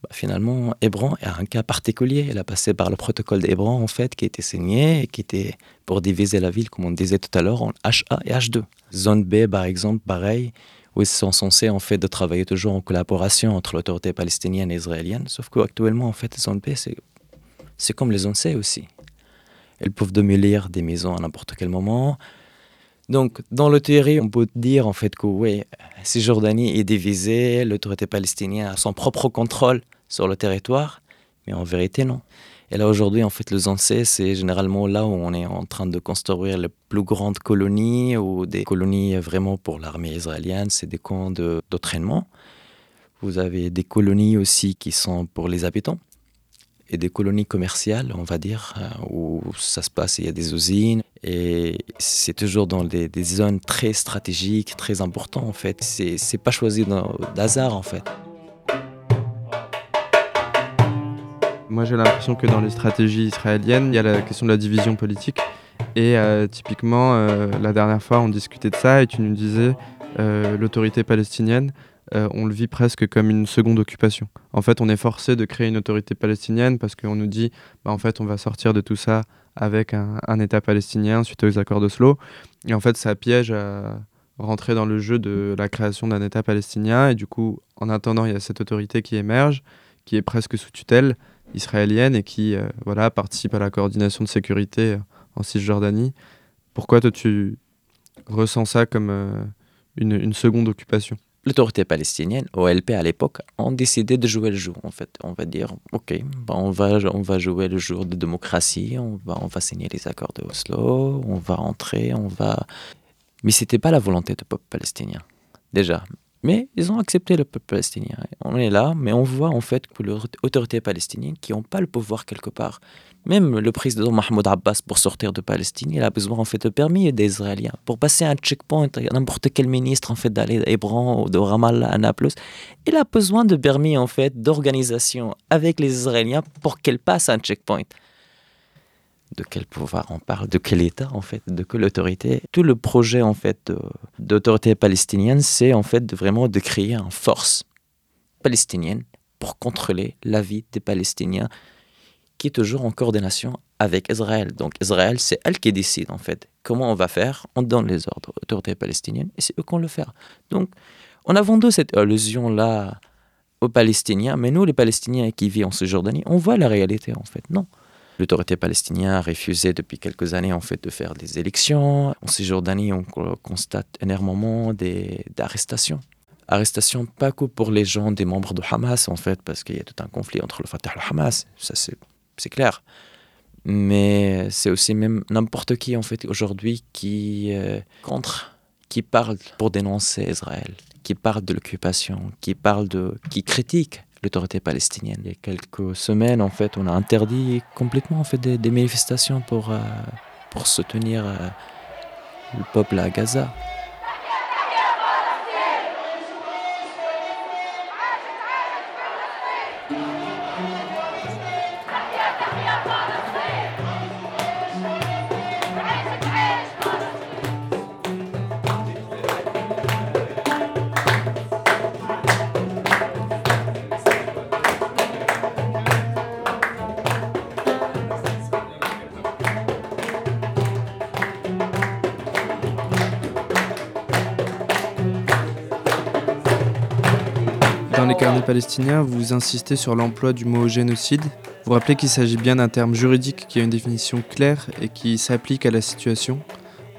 Bah, finalement, Hébron est un cas particulier. Elle a passé par le protocole d'Hébron, en fait, qui était signé et qui était pour diviser la ville, comme on disait tout à l'heure, en HA et H2. Zone B, par exemple, pareil, où ils sont censés, en fait, de travailler toujours en collaboration entre l'autorité palestinienne et israélienne. Sauf qu'actuellement, en fait, zone B, c'est comme les zones C aussi. Elles peuvent démolir des maisons à n'importe quel moment. Donc, dans le théorie, on peut dire en fait que oui, Cisjordanie est divisée, l'autorité palestinienne a son propre contrôle sur le territoire, mais en vérité, non. Et là, aujourd'hui, en fait, le Zancé, c'est généralement là où on est en train de construire les plus grandes colonies ou des colonies vraiment pour l'armée israélienne, c'est des camps d'entraînement. Vous avez des colonies aussi qui sont pour les habitants et des colonies commerciales, on va dire, euh, où ça se passe, il y a des usines, et c'est toujours dans des, zones très stratégiques, très importantes en fait. C'est pas choisi d'hasard en fait. Moi j'ai l'impression que dans les stratégies israéliennes, il y a la question de la division politique. Et euh, typiquement, euh, la dernière fois, on discutait de ça et tu nous disais l'autorité palestinienne euh, on le vit presque comme une seconde occupation. En fait, on est forcé de créer une autorité palestinienne parce qu'on nous dit, bah, en fait, on va sortir de tout ça avec un, État palestinien suite aux accords d'Oslo. Et en fait, ça piège à rentrer dans le jeu de la création d'un État palestinien. Et du coup, en attendant, il y a cette autorité qui émerge, qui est presque sous tutelle israélienne et qui euh, voilà, participe à la coordination de sécurité euh, en Cisjordanie. Pourquoi toi, tu ressens ça comme une seconde occupation? L'autorité palestinienne, OLP à l'époque, ont décidé de jouer le jeu, en fait. On va dire, OK, on, va, on va jouer le jour de démocratie, on va, on va signer les accords de Oslo, on va entrer, on va... Mais ce n'était pas la volonté du peuple palestinien, déjà. Mais ils ont accepté le peuple palestinien. On est là, mais on voit en fait que l'autorité palestinienne, qui n'ont pas le pouvoir quelque part, même le président Mahmoud Abbas, pour sortir de Palestine, il a besoin en fait de permis des Israéliens. Pour passer un checkpoint, n'importe quel ministre en fait d'aller à Hébron ou de Ramallah à Naples, il a besoin de permis en fait d'organisation avec les Israéliens pour qu'elle passe un checkpoint. De quel pouvoir on parle De quel État en fait De quelle autorité Tout le projet en fait d'autorité palestinienne, c'est en fait vraiment de créer une force palestinienne pour contrôler la vie des Palestiniens qui est toujours en coordination avec Israël. Donc Israël, c'est elle qui décide en fait comment on va faire. On donne les ordres aux autorités palestiniennes et c'est eux qui vont le faire. Donc on a vendu cette illusion-là aux Palestiniens, mais nous, les Palestiniens qui vivent en Cisjordanie, on voit la réalité en fait. Non. L'autorité palestinienne a refusé depuis quelques années en fait de faire des élections. En Cisjordanie, on constate énormément d'arrestations. Arrestations pas que pour les gens des membres de Hamas en fait, parce qu'il y a tout un conflit entre le Fatah et le Hamas, ça c'est clair. Mais c'est aussi même n'importe qui en fait aujourd'hui qui euh, contre, qui parle pour dénoncer Israël, qui parle de l'occupation, qui parle de, qui critique l'autorité palestinienne. Il y a quelques semaines, en fait, on a interdit complètement en fait, des, manifestations pour, euh, soutenir euh, le peuple à Gaza. Palestiniens, vous insistez sur l'emploi du mot génocide. Vous rappelez qu'il s'agit bien d'un terme juridique qui a une définition claire et qui s'applique à la situation.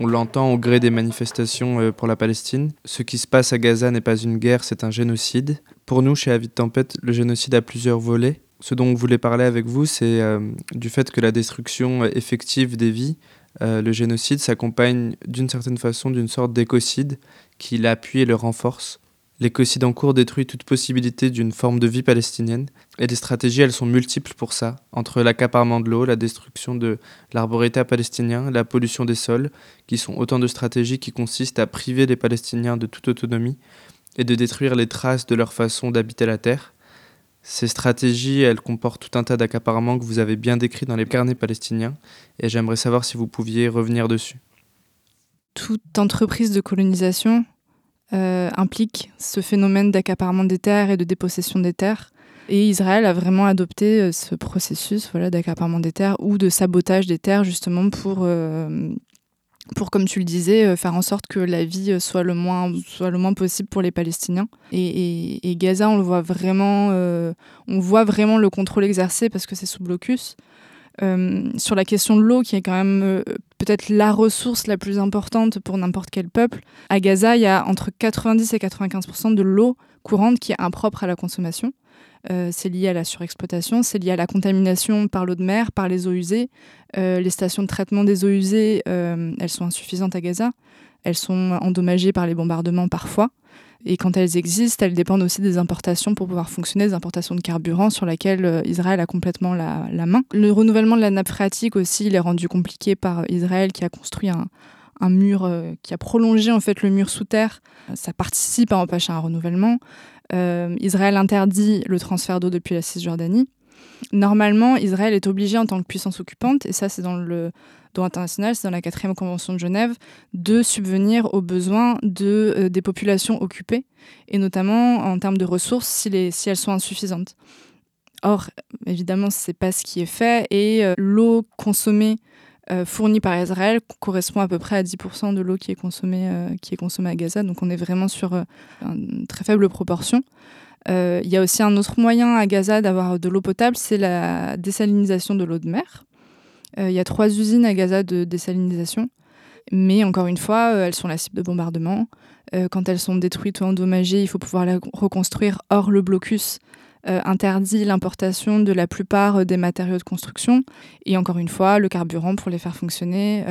On l'entend au gré des manifestations euh, pour la Palestine. Ce qui se passe à Gaza n'est pas une guerre, c'est un génocide. Pour nous, chez Avid Tempête, le génocide a plusieurs volets. Ce dont on voulait parler avec vous, c'est euh, du fait que la destruction effective des vies, euh, le génocide, s'accompagne d'une certaine façon d'une sorte d'écocide qui l'appuie et le renforce. L'écocide en cours détruit toute possibilité d'une forme de vie palestinienne, et les stratégies, elles sont multiples pour ça, entre l'accaparement de l'eau, la destruction de l'arboreté palestinien, la pollution des sols, qui sont autant de stratégies qui consistent à priver les Palestiniens de toute autonomie et de détruire les traces de leur façon d'habiter la terre. Ces stratégies, elles comportent tout un tas d'accaparements que vous avez bien décrits dans les carnets palestiniens, et j'aimerais savoir si vous pouviez revenir dessus. Toute entreprise de colonisation euh, implique ce phénomène d'accaparement des terres et de dépossession des terres. Et Israël a vraiment adopté euh, ce processus voilà, d'accaparement des terres ou de sabotage des terres justement pour, euh, pour comme tu le disais, faire en sorte que la vie soit le moins, soit le moins possible pour les Palestiniens. Et, et, Gaza, on le voit vraiment, on voit vraiment le contrôle exercé parce que c'est sous blocus. Euh, sur la question de l'eau, qui est quand même euh, peut-être la ressource la plus importante pour n'importe quel peuple, à Gaza, il y a entre 90 et 95 de l'eau courante qui est impropre à la consommation. Euh, c'est lié à la surexploitation, c'est lié à la contamination par l'eau de mer, par les eaux usées. les stations de traitement des eaux usées, elles sont insuffisantes à Gaza. Elles sont endommagées par les bombardements parfois. Et quand elles existent, elles dépendent aussi des importations pour pouvoir fonctionner, des importations de carburant sur lesquelles euh, Israël a complètement la, main. Le renouvellement de la nappe phréatique aussi, il est rendu compliqué par Israël qui a construit un, mur, euh, qui a prolongé en fait le mur sous terre. Ça participe à empêcher un renouvellement. Euh, Israël interdit le transfert d'eau depuis la Cisjordanie. Normalement, Israël est obligé en tant que puissance occupante, et ça c'est dans le droit international, c'est dans la quatrième convention de Genève, de subvenir aux besoins de, euh, des populations occupées, et notamment en termes de ressources si, les, si elles sont insuffisantes. Or, évidemment, ce n'est pas ce qui est fait, et euh, l'eau consommée euh, fournie par Israël correspond à peu près à 10% de l'eau qui, est consommée, qui est consommée à Gaza, donc on est vraiment sur une très faible proportion. Il y a aussi un autre moyen à Gaza d'avoir de l'eau potable, c'est la désalinisation de l'eau de mer. Euh, il y a trois usines à Gaza de désalinisation. Mais encore une fois, euh, elles sont la cible de bombardements. Euh, quand elles sont détruites ou endommagées, il faut pouvoir les reconstruire. Or, le blocus interdit l'importation de la plupart des matériaux de construction. Et encore une fois, le carburant, pour les faire fonctionner,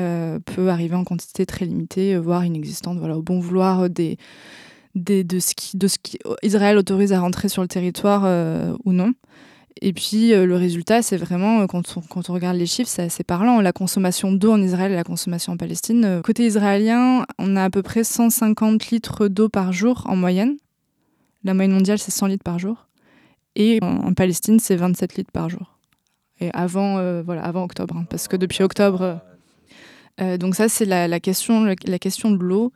peut arriver en quantité très limitée, voire inexistante, voilà, au bon vouloir de, ce qui, autorise à rentrer sur le territoire ou non. Et puis euh, le résultat, c'est vraiment, euh, quand on, regarde les chiffres, c'est assez parlant. La consommation d'eau en Israël et la consommation en Palestine. Euh, côté israélien, on a à peu près 150 litres d'eau par jour en moyenne. La moyenne mondiale, c'est 100 litres par jour. Et en, Palestine, c'est 27 litres par jour. Et avant, voilà, avant octobre, hein, parce que depuis octobre... donc ça, c'est la, question, la, question de l'eau.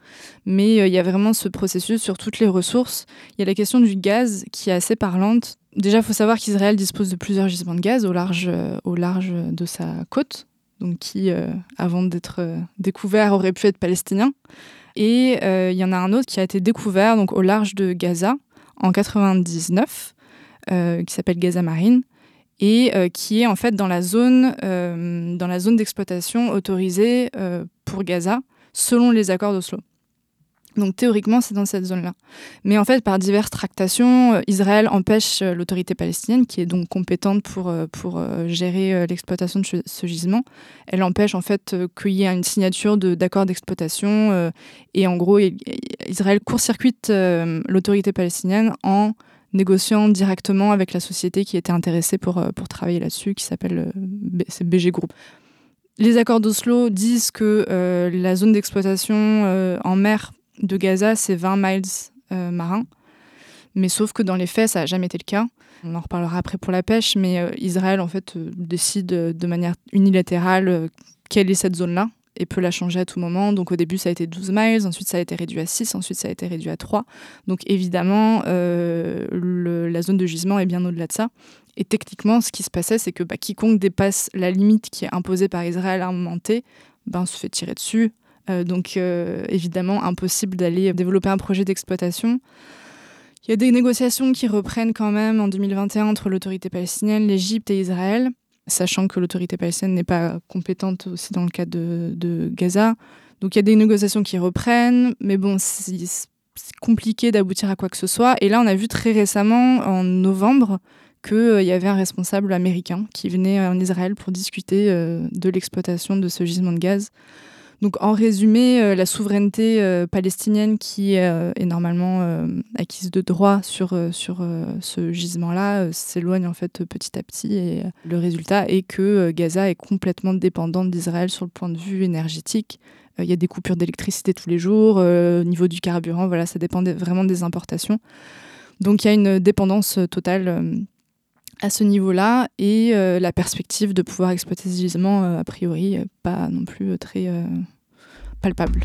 Mais il y a vraiment ce processus sur toutes les ressources. Il y a la question du gaz qui est assez parlante. Déjà, il faut savoir qu'Israël dispose de plusieurs gisements de gaz au large, euh, au large de sa côte, donc qui, euh, avant d'être euh, découvert, aurait pu être palestinien. Et il y en a un autre qui a été découvert donc, au large de Gaza en 99, qui s'appelle Gaza Marine. et qui est en fait dans la zone, dans la zone d'exploitation autorisée pour Gaza selon les accords d'Oslo. Donc théoriquement, c'est dans cette zone-là. Mais en fait, par diverses tractations, euh, Israël empêche euh, l'autorité palestinienne, qui est donc compétente pour, euh, pour gérer l'exploitation de ce gisement, elle empêche en fait qu'il y ait une signature d'accords d'exploitation. Et en gros, Israël court-circuite l'autorité palestinienne en négociant directement avec la société qui était intéressée pour, pour travailler là-dessus, qui s'appelle BG Group. Les accords d'Oslo disent que la zone d'exploitation en mer de Gaza, c'est 20 miles euh, marins. Mais sauf que dans les faits, ça n'a jamais été le cas. On en reparlera après pour la pêche, mais euh, Israël, en fait, euh, décide de manière unilatérale quelle est cette zone-là et peut la changer à tout moment. Donc au début, ça a été 12 miles, ensuite ça a été réduit à 6, ensuite ça a été réduit à 3. Donc évidemment, la zone de gisement est bien au-delà de ça. Et techniquement, ce qui se passait, c'est que bah, quiconque dépasse la limite qui est imposée par Israël à un moment T, ben, se fait tirer dessus, donc euh, évidemment, impossible d'aller développer un projet d'exploitation. Il y a des négociations qui reprennent quand même en 2021 entre l'autorité palestinienne, l'Égypte et Israël, sachant que l'autorité palestinienne n'est pas compétente aussi dans le cas de, Gaza. Donc il y a des négociations qui reprennent, mais bon, c'est compliqué d'aboutir à quoi que ce soit. Et là, on a vu très récemment, en novembre, qu'il y avait un responsable américain qui venait en Israël pour discuter euh, de l'exploitation de ce gisement de gaz. Donc en résumé, euh, la souveraineté euh, palestinienne qui euh, est normalement acquise de droit sur, ce gisement-là s'éloigne en fait petit à petit et le résultat est que Gaza est complètement dépendante d'Israël sur le point de vue énergétique. Il y a des coupures d'électricité tous les jours, au niveau du carburant, voilà, ça dépend vraiment des importations. Donc il y a une dépendance totale à ce niveau-là et la perspective de pouvoir exploiter ce gisement, a priori, pas non plus très palpable.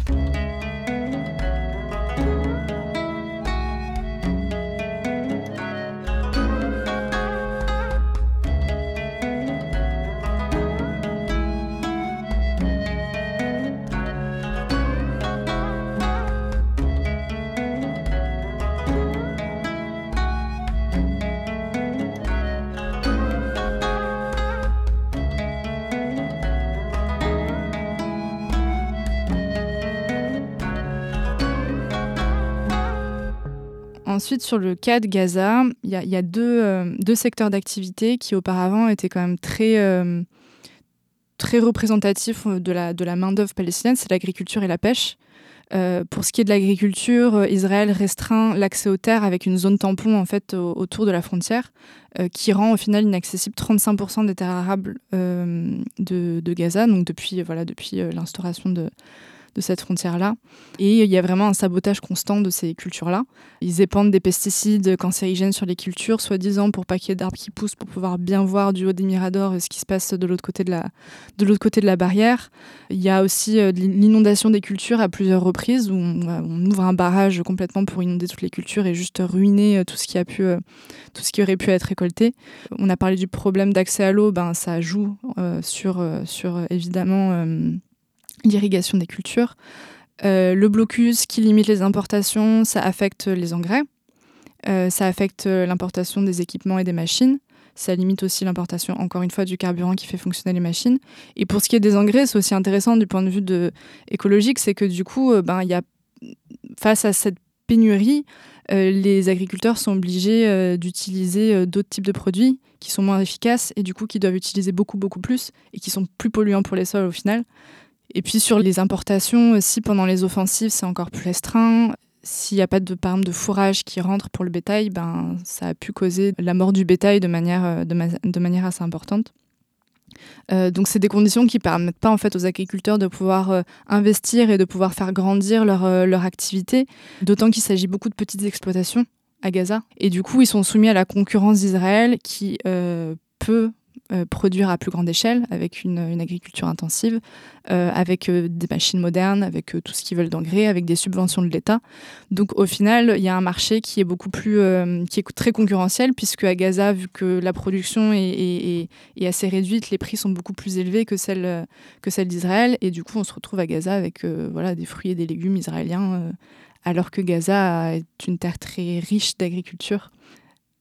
Ensuite, sur le cas de Gaza, il y a, euh, deux, secteurs d'activité qui auparavant étaient quand même très, euh, très représentatifs de la, de la main-d'œuvre palestinienne, c'est l'agriculture et la pêche. Euh, pour ce qui est de l'agriculture, Israël restreint l'accès aux terres avec une zone tampon en fait autour de la frontière, qui rend au final inaccessible 35% des terres arables de, de, Gaza, donc depuis voilà depuis l'instauration de, de cette frontière-là. Et il y a vraiment un sabotage constant de ces cultures-là. Ils épandent des pesticides cancérigènes sur les cultures, soi-disant pour pas qu'il y ait d'arbres qui poussent, pour pouvoir bien voir du haut des miradors ce qui se passe de l'autre côté de la, de l'autre côté de la barrière. Il y a aussi euh, l'inondation des cultures à plusieurs reprises, où on, ouvre un barrage complètement pour inonder toutes les cultures et juste ruiner euh, tout ce qui, a pu, euh, tout ce qui aurait pu être récolté. On a parlé du problème d'accès à l'eau, ben, ça joue sur, sur évidemment l'irrigation des cultures. Euh, le blocus qui limite les importations, ça affecte les engrais, euh, ça affecte l'importation des équipements et des machines, ça limite aussi l'importation, encore une fois, du carburant qui fait fonctionner les machines. Et pour ce qui est des engrais, c'est aussi intéressant du point de vue écologique, c'est que du coup, euh, ben, y a, face à cette pénurie, les agriculteurs sont obligés d'utiliser d'autres types de produits qui sont moins efficaces et du coup qui doivent utiliser beaucoup beaucoup plus et qui sont plus polluants pour les sols au final. Et puis sur les importations aussi, pendant les offensives, c'est encore plus restreint. S'il n'y a pas de, par de fourrage qui rentre pour le bétail, ben, ça a pu causer la mort du bétail de manière, euh, de, manière assez importante. Euh, donc c'est des conditions qui permettent pas en fait aux agriculteurs de pouvoir euh, investir et de pouvoir faire grandir leur, leur activité, d'autant qu'il s'agit beaucoup de petites exploitations à Gaza. Et du coup, ils sont soumis à la concurrence d'Israël qui peut euh, produire à plus grande échelle, avec une, agriculture intensive, euh, avec euh, des machines modernes, avec tout ce qu'ils veulent d'engrais, avec des subventions de l'État. Donc au final, il y a un marché qui est beaucoup plus, qui est très concurrentiel, puisque à Gaza, vu que la production est, assez réduite, les prix sont beaucoup plus élevés que celles que celle d'Israël, et du coup, on se retrouve à Gaza avec voilà des fruits et des légumes israéliens, alors que Gaza est une terre très riche d'agriculture.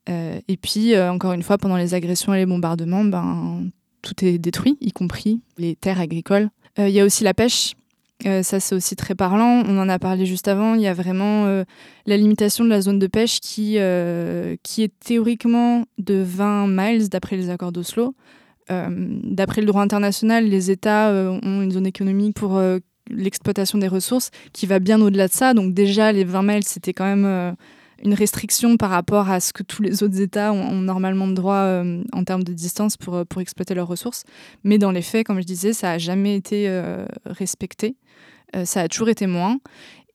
Et puis, encore une fois, pendant les agressions et les bombardements, ben, tout est détruit, y compris les terres agricoles. Il y a aussi la pêche. ça, c'est aussi très parlant. On en a parlé juste avant. Il y a vraiment la limitation de la zone de pêche qui, qui est théoriquement de 20 miles d'après les accords d'Oslo. d'après le droit international, les États ont une zone économique pour l'exploitation des ressources qui va bien au-delà de ça. Donc déjà, les 20 miles, c'était quand même euh, une restriction par rapport à ce que tous les autres États ont, normalement de droit euh, en termes de distance pour, euh, pour exploiter leurs ressources. Mais dans les faits, comme je disais, ça n'a jamais été respecté. ça a toujours été moins.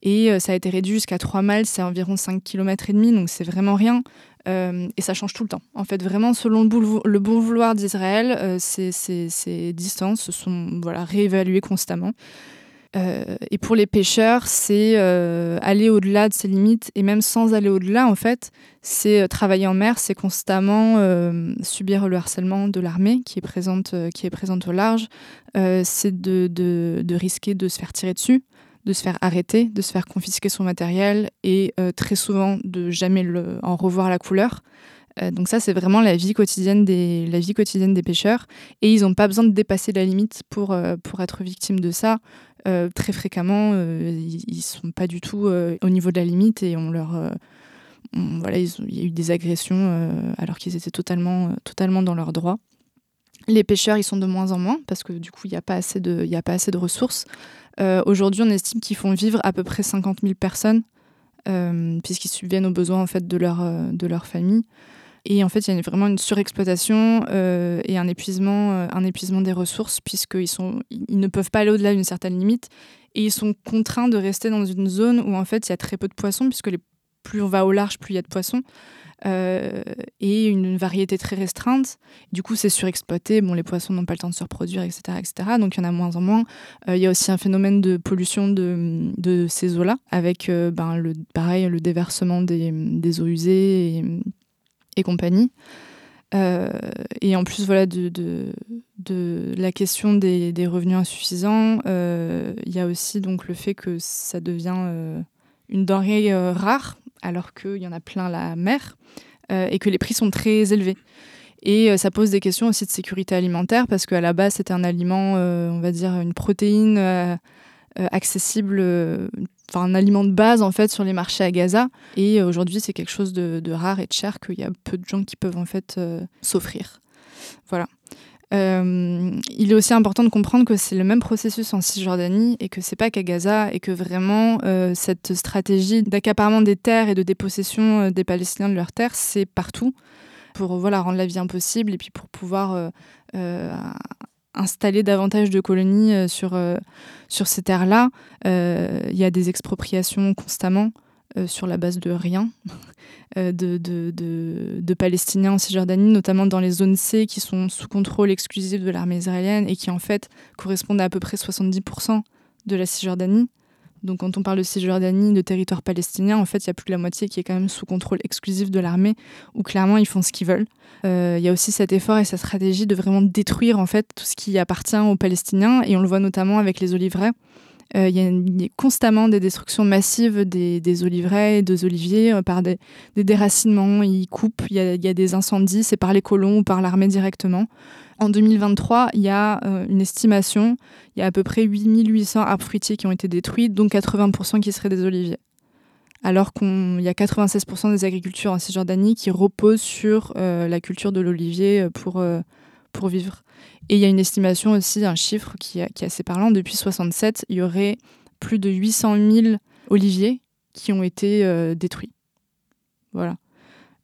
Et ça a été réduit jusqu'à 3 miles, c'est environ 5 km et demi, donc c'est vraiment rien. et ça change tout le temps. En fait, vraiment, selon le, bon vouloir d'Israël, ces, ces, ces, distances sont voilà, réévaluées constamment. Euh, et pour les pêcheurs, c'est euh, aller au-delà de ses limites, et même sans aller au-delà, en fait, c'est euh, travailler en mer, c'est constamment subir le harcèlement de l'armée qui est présente, qui est présente au large, c'est de, de, de, risquer de se faire tirer dessus, de se faire arrêter, de se faire confisquer son matériel, et très souvent de jamais en revoir la couleur. donc ça, c'est vraiment la vie quotidienne des, la vie quotidienne des pêcheurs. Et ils n'ont pas besoin de dépasser la limite pour, pour être victimes de ça. Euh, très fréquemment, euh, ils ne sont pas du tout euh, au niveau de la limite et on leur. voilà, il y a eu des agressions alors qu'ils étaient totalement, totalement dans leurs droits. Les pêcheurs, ils sont de moins en moins parce que du coup, il n'y a, pas assez de, a pas assez de ressources. Aujourd'hui, on estime qu'ils font vivre à peu près 50 000 personnes puisqu'ils subviennent aux besoins en fait, de, leur, de leur famille. Et en fait, il y a vraiment une surexploitation euh, et un épuisement, euh, un épuisement des ressources, puisqu'ils sont, ils ne peuvent pas aller au-delà d'une certaine limite. Et ils sont contraints de rester dans une zone où en fait, il y a très peu de poissons, puisque plus on va au large, plus il y a de poissons. Euh, et une variété très restreinte. Du coup, c'est surexploité. Bon, les poissons n'ont pas le temps de se reproduire, etc. etc. donc, il y en a moins en moins. il y a aussi un phénomène de pollution de, de ces eaux-là, avec ben, le, pareil, le déversement des, des eaux usées et compagnie. Euh, et en plus, voilà, de, de, la question des, des revenus insuffisants, euh, il y a aussi donc le fait que ça devient euh, une denrée rare, alors qu'il y en a plein la mer, et que les prix sont très élevés. Et ça pose des questions aussi de sécurité alimentaire, parce qu'à la base, c'était un aliment, on va dire, une protéine accessible, enfin un aliment de base en fait sur les marchés à Gaza. Et euh, aujourd'hui, c'est quelque chose de, rare et de cher qu'il y a peu de gens qui peuvent en fait euh, s'offrir. Voilà. Euh, il est aussi important de comprendre que c'est le même processus en Cisjordanie et que c'est pas qu'à Gaza et que vraiment cette stratégie d'accaparement des terres et de dépossession des Palestiniens de leurs terres, c'est partout pour voilà rendre la vie impossible et puis pour pouvoir installer davantage de colonies euh, sur, euh, sur ces terres-là. Euh, il y a des expropriations constamment sur la base de rien de, de, de, Palestiniens en Cisjordanie, notamment dans les zones C qui sont sous contrôle exclusif de l'armée israélienne et qui en fait correspondent à à peu près 70% de la Cisjordanie. Donc quand on parle de Cisjordanie, de territoire palestinien, en fait, il y a plus que la moitié qui est quand même sous contrôle exclusif de l'armée, où clairement ils font ce qu'ils veulent. Euh, il y a aussi cet effort et cette stratégie de vraiment détruire en fait tout ce qui appartient aux Palestiniens, et on le voit notamment avec les oliveraies. Euh, il, y a, constamment des destructions massives des, des oliveraies et des oliviers euh, par des, déracinements. Ils coupent, il y a des incendies, c'est par les colons ou par l'armée directement. En 2023, il y a euh, une estimation, il y a à peu près 8800 arbres fruitiers qui ont été détruits, dont 80% qui seraient des oliviers. Alors qu'il y a 96% des agricultures en Cisjordanie qui reposent sur euh, la culture de l'olivier euh, pour, pour vivre. Et il y a une estimation aussi, un chiffre qui, qui est assez parlant. Depuis 67, il y aurait plus de 800 000 oliviers qui ont été détruits. Voilà.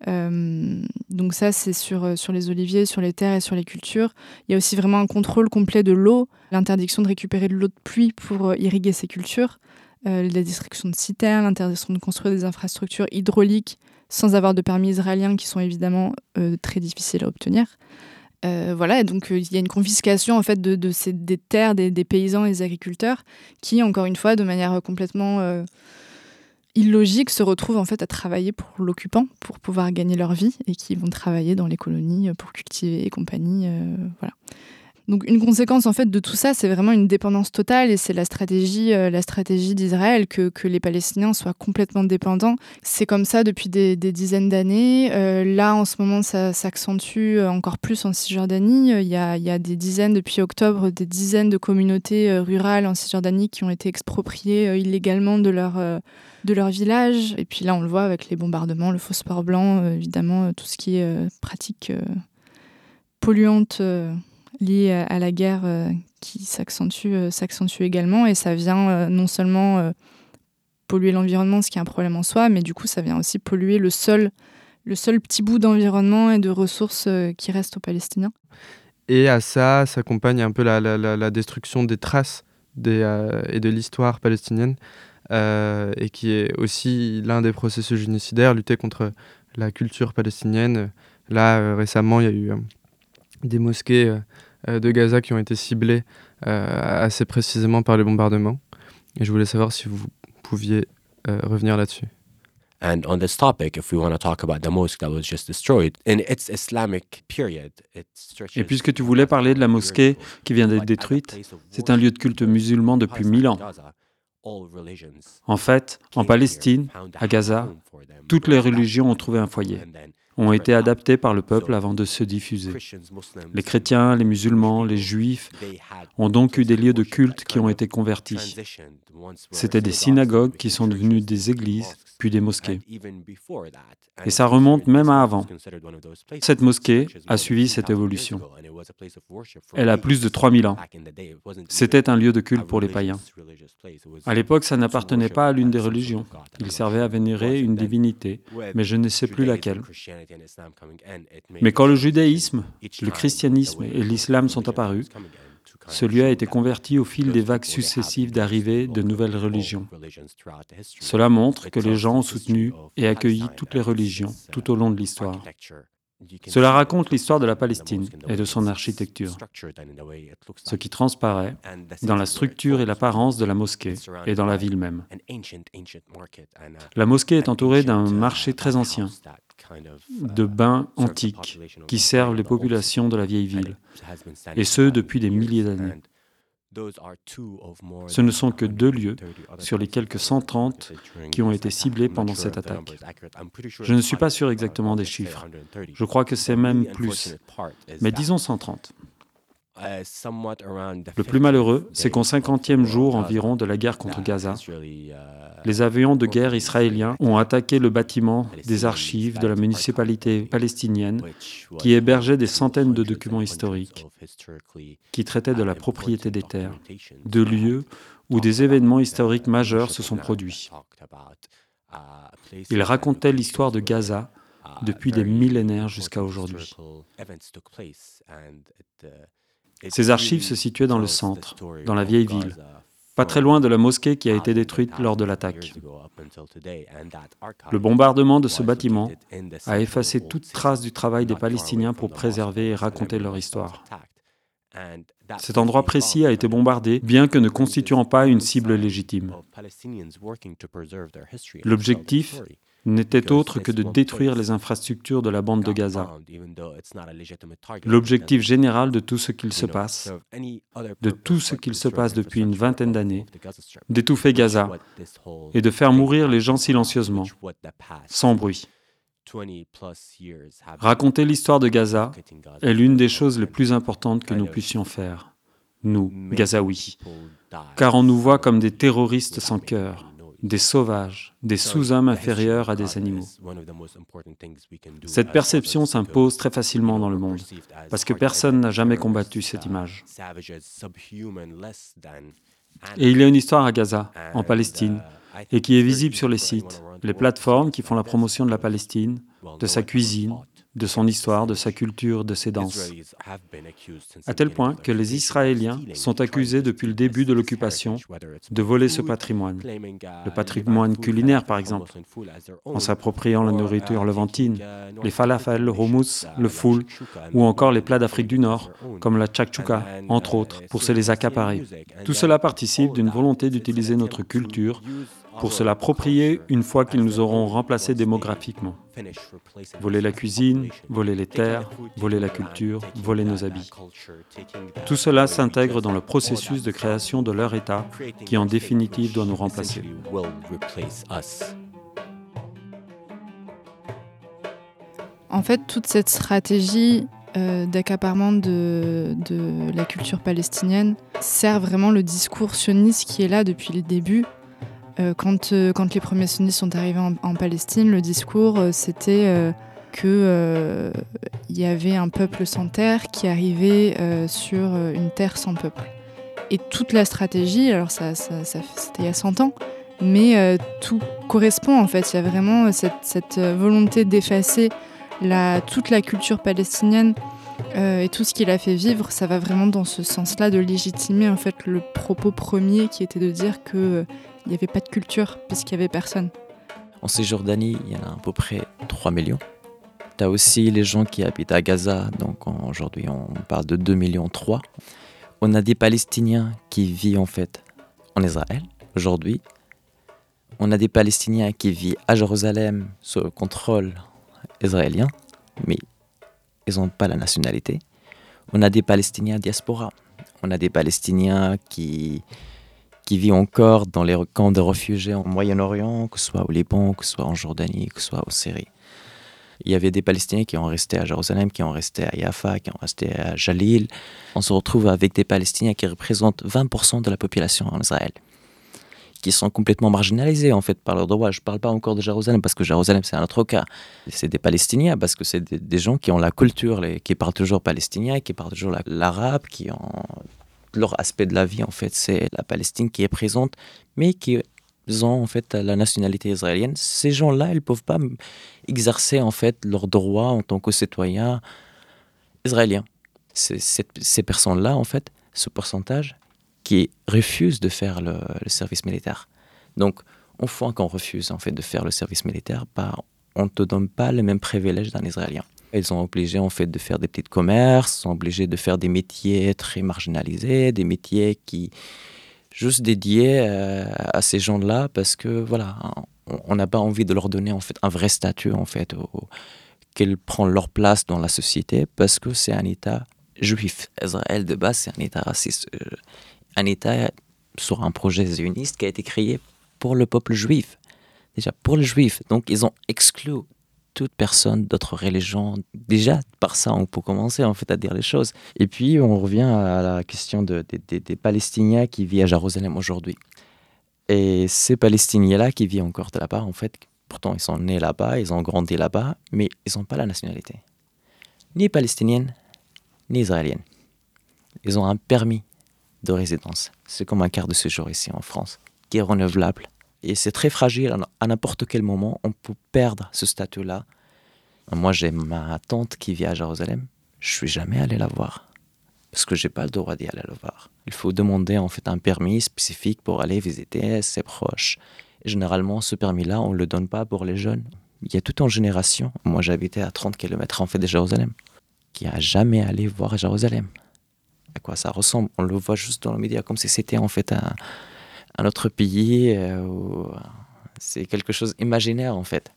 Euh, donc ça, c'est sur, euh, sur les oliviers, sur les terres et sur les cultures. Il y a aussi vraiment un contrôle complet de l'eau, l'interdiction de récupérer de l'eau de pluie pour euh, irriguer ces cultures, la destruction de citernes, l'interdiction de construire des infrastructures hydrauliques sans avoir de permis israélien qui sont évidemment très difficiles à obtenir. voilà, donc il y a une confiscation en fait de, de ces, des terres des, des, paysans et des agriculteurs qui, encore une fois, de manière complètement illogique se retrouvent en fait à travailler pour l'occupant pour pouvoir gagner leur vie et qui vont travailler dans les colonies pour cultiver et compagnie. Euh, voilà. Donc une conséquence en fait de tout ça, c'est vraiment une dépendance totale et c'est la stratégie, euh, la stratégie d'Israël que, que, les Palestiniens soient complètement dépendants. C'est comme ça depuis des, dizaines d'années. Euh, là, en ce moment, ça s'accentue encore plus en Cisjordanie. Il y, a, il y, a, des dizaines, depuis octobre, des dizaines de communautés rurales en Cisjordanie qui ont été expropriées illégalement de leur de leur village. Et puis là, on le voit avec les bombardements, le phosphore blanc, évidemment, tout ce qui est pratique polluante liées à la guerre euh, qui s'accentue euh, s'accentue également et ça vient euh, non seulement polluer l'environnement, ce qui est un problème en soi, mais du coup ça vient aussi polluer le seul, le seul petit bout d'environnement et de ressources qui reste aux Palestiniens. Et à ça s'accompagne un peu la, la, destruction des traces des, et de l'histoire palestinienne, et qui est aussi l'un des processus génocidaires, lutter contre la culture palestinienne. Là, récemment, il y a eu des mosquées euh, de Gaza qui ont été ciblées euh, assez précisément par les bombardements. Et je voulais savoir si vous pouviez euh, revenir là-dessus. And on this topic, if we want to talk about the mosque that was just destroyed, in its Islamic period, it Et puisque tu voulais parler de la mosquée qui vient d'être détruite, c'est un lieu de culte musulman depuis mille ans. En fait, en Palestine, à Gaza, toutes les religions ont trouvé un foyer ont été adaptés par le peuple avant de se diffuser. Les chrétiens, les musulmans, les juifs ont donc eu des lieux de culte qui ont été convertis. C'étaient des synagogues qui sont devenues des églises, puis des mosquées. Et ça remonte même à avant. Cette mosquée a suivi cette évolution. Elle a plus de 3000 ans. C'était un lieu de culte pour les païens. À l'époque, ça n'appartenait pas à l'une des religions. Il servait à vénérer une divinité, mais je ne sais plus laquelle. Mais quand le judaïsme, le christianisme et l'islam sont apparus, ce lieu a été converti au fil des vagues successives d'arrivée de nouvelles religions. Cela montre que les gens ont soutenu et accueilli toutes les religions tout au long de l'histoire. Cela raconte l'histoire de la Palestine et de son architecture, ce qui transparaît dans la structure et l'apparence de la mosquée et dans la ville même. La mosquée est entourée d'un marché très ancien, de bains antiques qui servent les populations de la vieille ville, et ce depuis des milliers d'années. Ce ne sont que deux lieux sur les quelques 130 qui ont été ciblés pendant cette attaque. Je ne suis pas sûr exactement des chiffres. Je crois que c'est même plus. Mais disons 130. Euh, Le plus malheureux, c'est qu'au 50e jour environ de la guerre contre Gaza, uh, les avions de guerre israéliens ont attaqué le bâtiment des archives de la municipalité palestinienne qui hébergeait des centaines de documents historiques qui traitaient de la propriété des terres, de lieux où des événements historiques majeurs se sont produits. Ils racontaient l'histoire de Gaza depuis des millénaires jusqu'à aujourd'hui. Ces archives se situaient dans le centre, dans la vieille ville, pas très loin de la mosquée qui a été détruite lors de l'attaque. Le bombardement de ce bâtiment a effacé toute trace du travail des Palestiniens pour préserver et raconter leur histoire. Cet endroit précis a été bombardé, bien que ne constituant pas une cible légitime. L'objectif n'était autre que de détruire les infrastructures de la bande de Gaza. L'objectif général de tout ce qu'il se passe, de tout ce qu'il se passe depuis une vingtaine d'années, d'étouffer Gaza et de faire mourir les gens silencieusement, sans bruit. Raconter l'histoire de Gaza est l'une des choses les plus importantes que nous puissions faire, nous, Gazaouis, car on nous voit comme des terroristes sans cœur, des sauvages, des sous-hommes inférieurs à des animaux. Cette perception s'impose très facilement dans le monde, parce que personne n'a jamais combattu cette image. Et il y a une histoire à Gaza, en Palestine, et qui est visible sur les sites, les plateformes qui font la promotion de la Palestine, de sa cuisine, de son histoire, de sa culture, de ses danses. À tel point que les Israéliens sont accusés depuis le début de l'occupation de voler ce patrimoine, le patrimoine culinaire par exemple, en s'appropriant la nourriture levantine, les falafels, le hummus, le foul, ou encore les plats d'Afrique du Nord, comme la chakchouka, entre autres, pour se les accaparer. Tout cela participe d'une volonté d'utiliser notre culture pour se l'approprier une fois qu'ils nous auront remplacés démographiquement. Voler la cuisine, voler les terres, voler la culture, voler nos habits. Tout cela s'intègre dans le processus de création de leur État qui en définitive doit nous remplacer. En fait, toute cette stratégie euh, d'accaparement de, de, la culture palestinienne sert vraiment le discours sioniste qui est là depuis le début. Euh, quand, euh, quand, les premiers sionistes sont arrivés en, Palestine, le discours c'était qu'il y avait un peuple sans terre qui arrivait sur une terre sans peuple. Et toute la stratégie, alors ça, c'était il y a 100 ans, mais tout correspond en fait. Il y a vraiment cette, volonté d'effacer toute la culture palestinienne euh, et tout ce qu'il a fait vivre, ça va vraiment dans ce sens-là de légitimer en fait le propos premier qui était de dire qu'il euh, n'y avait pas de culture puisqu'il n'y avait personne. En Cisjordanie, il y en a à peu près 3 millions. Tu as aussi les gens qui habitent à Gaza, donc aujourd'hui on parle de 2 millions 3. On a des Palestiniens qui vivent en fait en Israël aujourd'hui. On a des Palestiniens qui vivent à Jérusalem sous le contrôle israéliens, mais ils n'ont pas la nationalité. On a des Palestiniens diaspora. On a des Palestiniens qui, qui vivent encore dans les camps de réfugiés en Moyen-Orient, que ce soit au Liban, que ce soit en Jordanie, que ce soit en Syrie. Il y avait des Palestiniens qui ont resté à Jérusalem, qui ont resté à Yafa, qui ont resté à Jalil. On se retrouve avec des Palestiniens qui représentent 20% de la population en Israël qui sont complètement marginalisés en fait par leurs droits. Je ne parle pas encore de Jérusalem parce que Jérusalem c'est un autre cas. C'est des Palestiniens parce que c'est des, gens qui ont la culture, qui parlent toujours palestinien, qui parlent toujours l'arabe, qui ont leur aspect de la vie en fait c'est la Palestine qui est présente, mais qui ont en fait la nationalité israélienne. Ces gens-là, ils peuvent pas exercer en fait leurs droits en tant que citoyens israéliens. Ces personnes-là en fait, ce pourcentage, qui refusent de faire le, service militaire. Donc, une fois qu'on refuse en fait de faire le service militaire, bah, on ne te donne pas les mêmes privilèges d'un Israélien. Ils sont obligés en fait de faire des petits commerces, sont obligés de faire des métiers très marginalisés, des métiers qui juste dédiés euh, à ces gens-là parce que voilà, on n'a pas envie de leur donner en fait un vrai statut en fait, qu'ils prennent leur place dans la société parce que c'est un État juif. Israël de base c'est un État raciste. Euh, un État sur un projet zioniste qui a été créé pour le peuple juif. Déjà, pour les juifs. Donc, ils ont exclu toute personne d'autres religions. Déjà, par ça, on peut commencer en fait à dire les choses. Et puis, on revient à la question de, des Palestiniens qui vivent à Jérusalem aujourd'hui. Et ces Palestiniens-là qui vivent encore de là-bas, en fait, pourtant, ils sont nés là-bas, ils ont grandi là-bas, mais ils n'ont pas la nationalité. Ni palestinienne, ni israélienne. Ils ont un permis de résidence. C'est comme un quart de séjour ici en France, qui est renouvelable. Et c'est très fragile. À n'importe quel moment, on peut perdre ce statut-là. Moi, j'ai ma tante qui vit à Jérusalem. Je suis jamais allé la voir parce que j'ai pas le droit d'y aller la voir. Il faut demander en fait un permis spécifique pour aller visiter ses proches. Généralement, ce permis-là, on le donne pas pour les jeunes. Il y a toute une génération. Moi, j'habitais à 30 km en fait de Jérusalem, qui a jamais allé voir Jérusalem à quoi ça ressemble? On le voit juste dans les médias comme si c'était en fait un, autre pays. Euh, c'est quelque chose imaginaire en fait.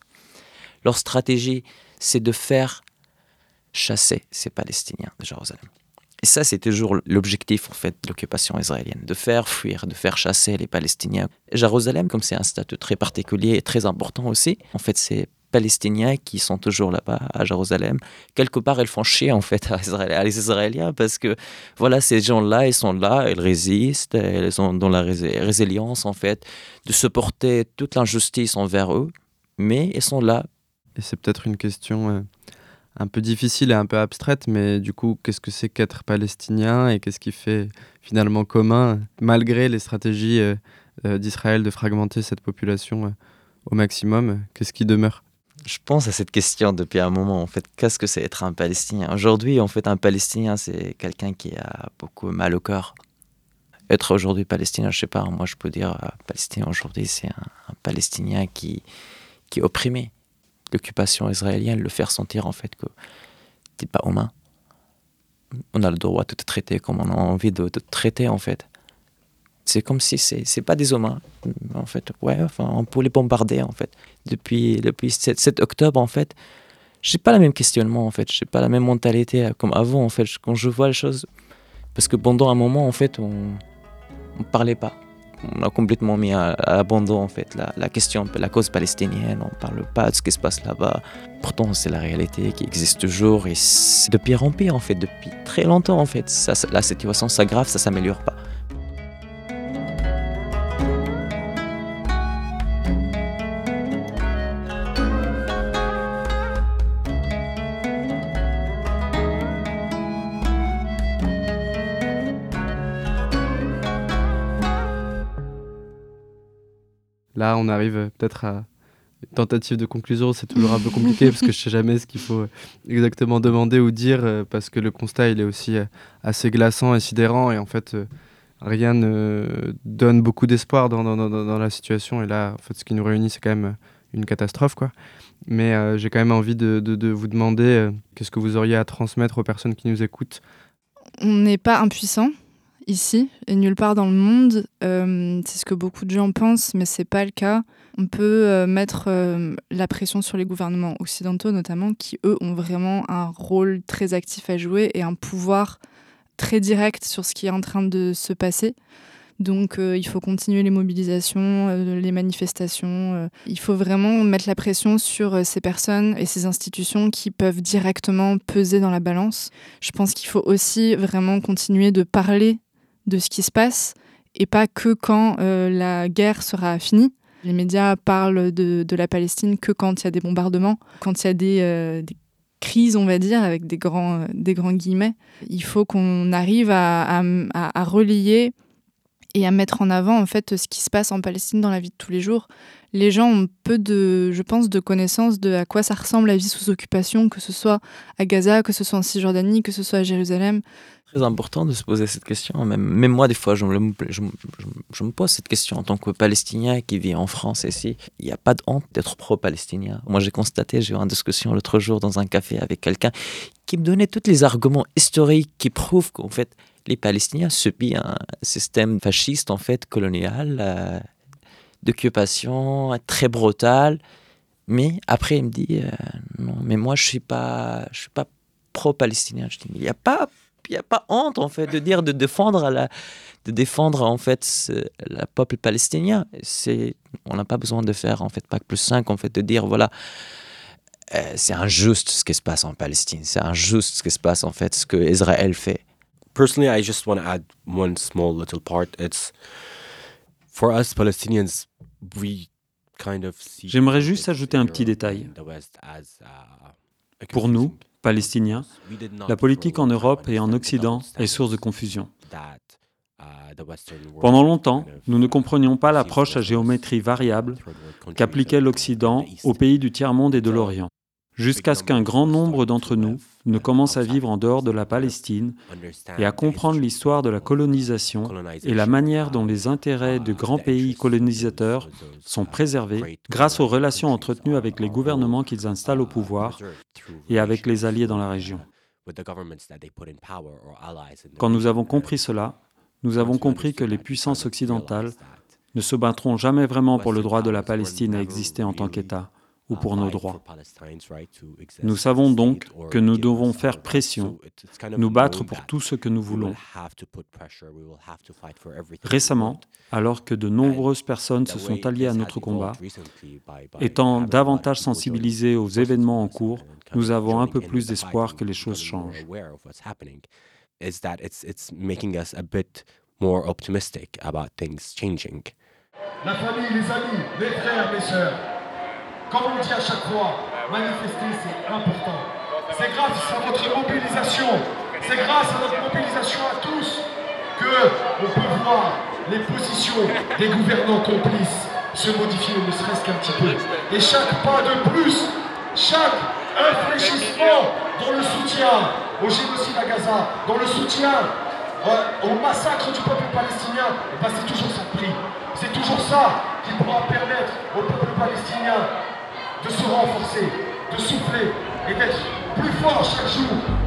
Leur stratégie, c'est de faire chasser ces Palestiniens de Jérusalem. Et ça, c'est toujours l'objectif en fait de l'occupation israélienne, de faire fuir, de faire chasser les Palestiniens. Jérusalem, comme c'est un statut très particulier et très important aussi, en fait, c'est Palestiniens qui sont toujours là-bas à Jérusalem. Quelque part, elles font chier en fait à, les Israéliens parce que voilà, ces gens-là, ils sont là, ils résistent, ils sont dans la résilience en fait de supporter toute l'injustice envers eux, mais ils sont là. Et c'est peut-être une question euh, un peu difficile et un peu abstraite, mais du coup, qu'est-ce que c'est qu'être palestinien et qu'est-ce qui fait finalement commun malgré les stratégies euh, euh, d'Israël de fragmenter cette population au maximum? Qu'est-ce qui demeure? Je pense à cette question depuis un moment. En fait, qu'est-ce que c'est être un Palestinien? Aujourd'hui, en fait, un Palestinien, c'est quelqu'un qui a beaucoup mal au cœur. Être aujourd'hui Palestinien, je sais pas. Moi, je peux dire euh, Palestinien aujourd'hui, c'est un, Palestinien qui qui est opprimé. L'occupation israélienne le faire sentir en fait que t'es pas humain. On a le droit de te traiter comme on a envie de, te traiter en fait. C'est comme si c'est pas des humains. En fait, ouais, enfin, on peut les bombarder en fait. Depuis, depuis 7, 7 octobre, en fait, j'ai pas le même questionnement en fait. J'ai pas la même mentalité comme avant en fait. Quand je vois les choses, parce que pendant un moment en fait, on, on parlait pas on a complètement mis à, l'abandon en fait la, la, question, la cause palestinienne, on parle pas de ce qui se passe là-bas. Pourtant c'est la réalité qui existe toujours et de pire en pire en fait, depuis très longtemps en fait. Ça, la situation s'aggrave, ça s'améliore pas. Là, on arrive peut-être à une tentative de conclusion. C'est toujours un peu compliqué parce que je sais jamais ce qu'il faut exactement demander ou dire euh, parce que le constat, il est aussi euh, assez glaçant et sidérant. Et en fait, euh, rien ne donne beaucoup d'espoir dans, dans, dans, la situation. Et là, en fait, ce qui nous réunit, c'est quand même une catastrophe, quoi. Mais j'ai quand même envie de, de vous demander qu'est-ce que vous auriez à transmettre aux personnes qui nous écoutent? On n'est pas impuissant ici et nulle part dans le monde. Euh, c'est ce que beaucoup de gens pensent, mais c'est pas le cas. On peut euh, mettre euh, la pression sur les gouvernements occidentaux, notamment, qui eux ont vraiment un rôle très actif à jouer et un pouvoir très direct sur ce qui est en train de se passer. Donc il faut continuer les mobilisations, les manifestations. il faut vraiment mettre la pression sur ces personnes et ces institutions qui peuvent directement peser dans la balance. Je pense qu'il faut aussi vraiment continuer de parler de ce qui se passe et pas que quand euh, la guerre sera finie. Les médias parlent de, la Palestine que quand il y a des bombardements, quand il y a des, euh, crises, on va dire, avec des grands, des grands guillemets. Il faut qu'on arrive à, à, relayer et à mettre en avant en fait ce qui se passe en Palestine dans la vie de tous les jours. Les gens ont peu de, je pense, de connaissances de à quoi ça ressemble la vie sous occupation, que ce soit à Gaza, que ce soit en Cisjordanie, que ce soit à Jérusalem très important de se poser cette question. Même, même moi, des fois, je me, pose cette question en tant que Palestinien qui vit en France ici. Il n'y a pas de honte d'être pro-palestinien. Moi, j'ai constaté, j'ai eu une discussion l'autre jour dans un café avec quelqu'un qui me donnait tous les arguments historiques qui prouvent qu'en fait, les Palestiniens subissent un système fasciste, en fait, colonial, euh, d'occupation très brutal. Mais après, il me dit, euh, non, mais moi, je ne suis pas, suis pas pro-palestinien. Je dis, il n'y a pas n'y a pas honte en fait de dire de défendre la, de défendre en fait le peuple palestinien. C'est, on n'a pas besoin de faire en fait pas plus 5 en fait de dire voilà euh, c'est injuste ce qui se passe en Palestine, c'est injuste ce qui se passe en fait ce que Israël fait. Personally, I just want to add one small little part. It's for us Palestinians, we kind of J'aimerais juste ajouter un petit détail. Pour nous, la politique en Europe et en Occident est source de confusion. Pendant longtemps, nous ne comprenions pas l'approche à géométrie variable qu'appliquait l'Occident aux pays du tiers-monde et de l'Orient jusqu'à ce qu'un grand nombre d'entre nous ne commencent à vivre en dehors de la Palestine et à comprendre l'histoire de la colonisation et la manière dont les intérêts de grands pays colonisateurs sont préservés grâce aux relations entretenues avec les gouvernements qu'ils installent au pouvoir et avec les alliés dans la région. Quand nous avons compris cela, nous avons compris que les puissances occidentales ne se battront jamais vraiment pour le droit de la Palestine à exister en tant qu'État ou pour nos droits. Nous savons donc que nous devons faire pression, nous battre pour tout ce que nous voulons. Récemment, alors que de nombreuses personnes se sont alliées à notre combat, étant davantage sensibilisées aux événements en cours, nous avons un peu plus d'espoir que les choses changent. La famille, les amis, les frères, les sœurs, comme on dit à chaque fois, manifester c'est important. C'est grâce à votre mobilisation, c'est grâce à notre mobilisation à tous que on peut voir les positions des gouvernants complices se modifier ne serait-ce qu'un petit peu. Et chaque pas de plus, chaque infléchissement dans le soutien au génocide à Gaza, dans le soutien euh, au massacre du peuple palestinien, c'est toujours ça le prix. C'est toujours ça qui pourra permettre au peuple palestinien de se renforcer, de souffler et d'être plus fort chaque jour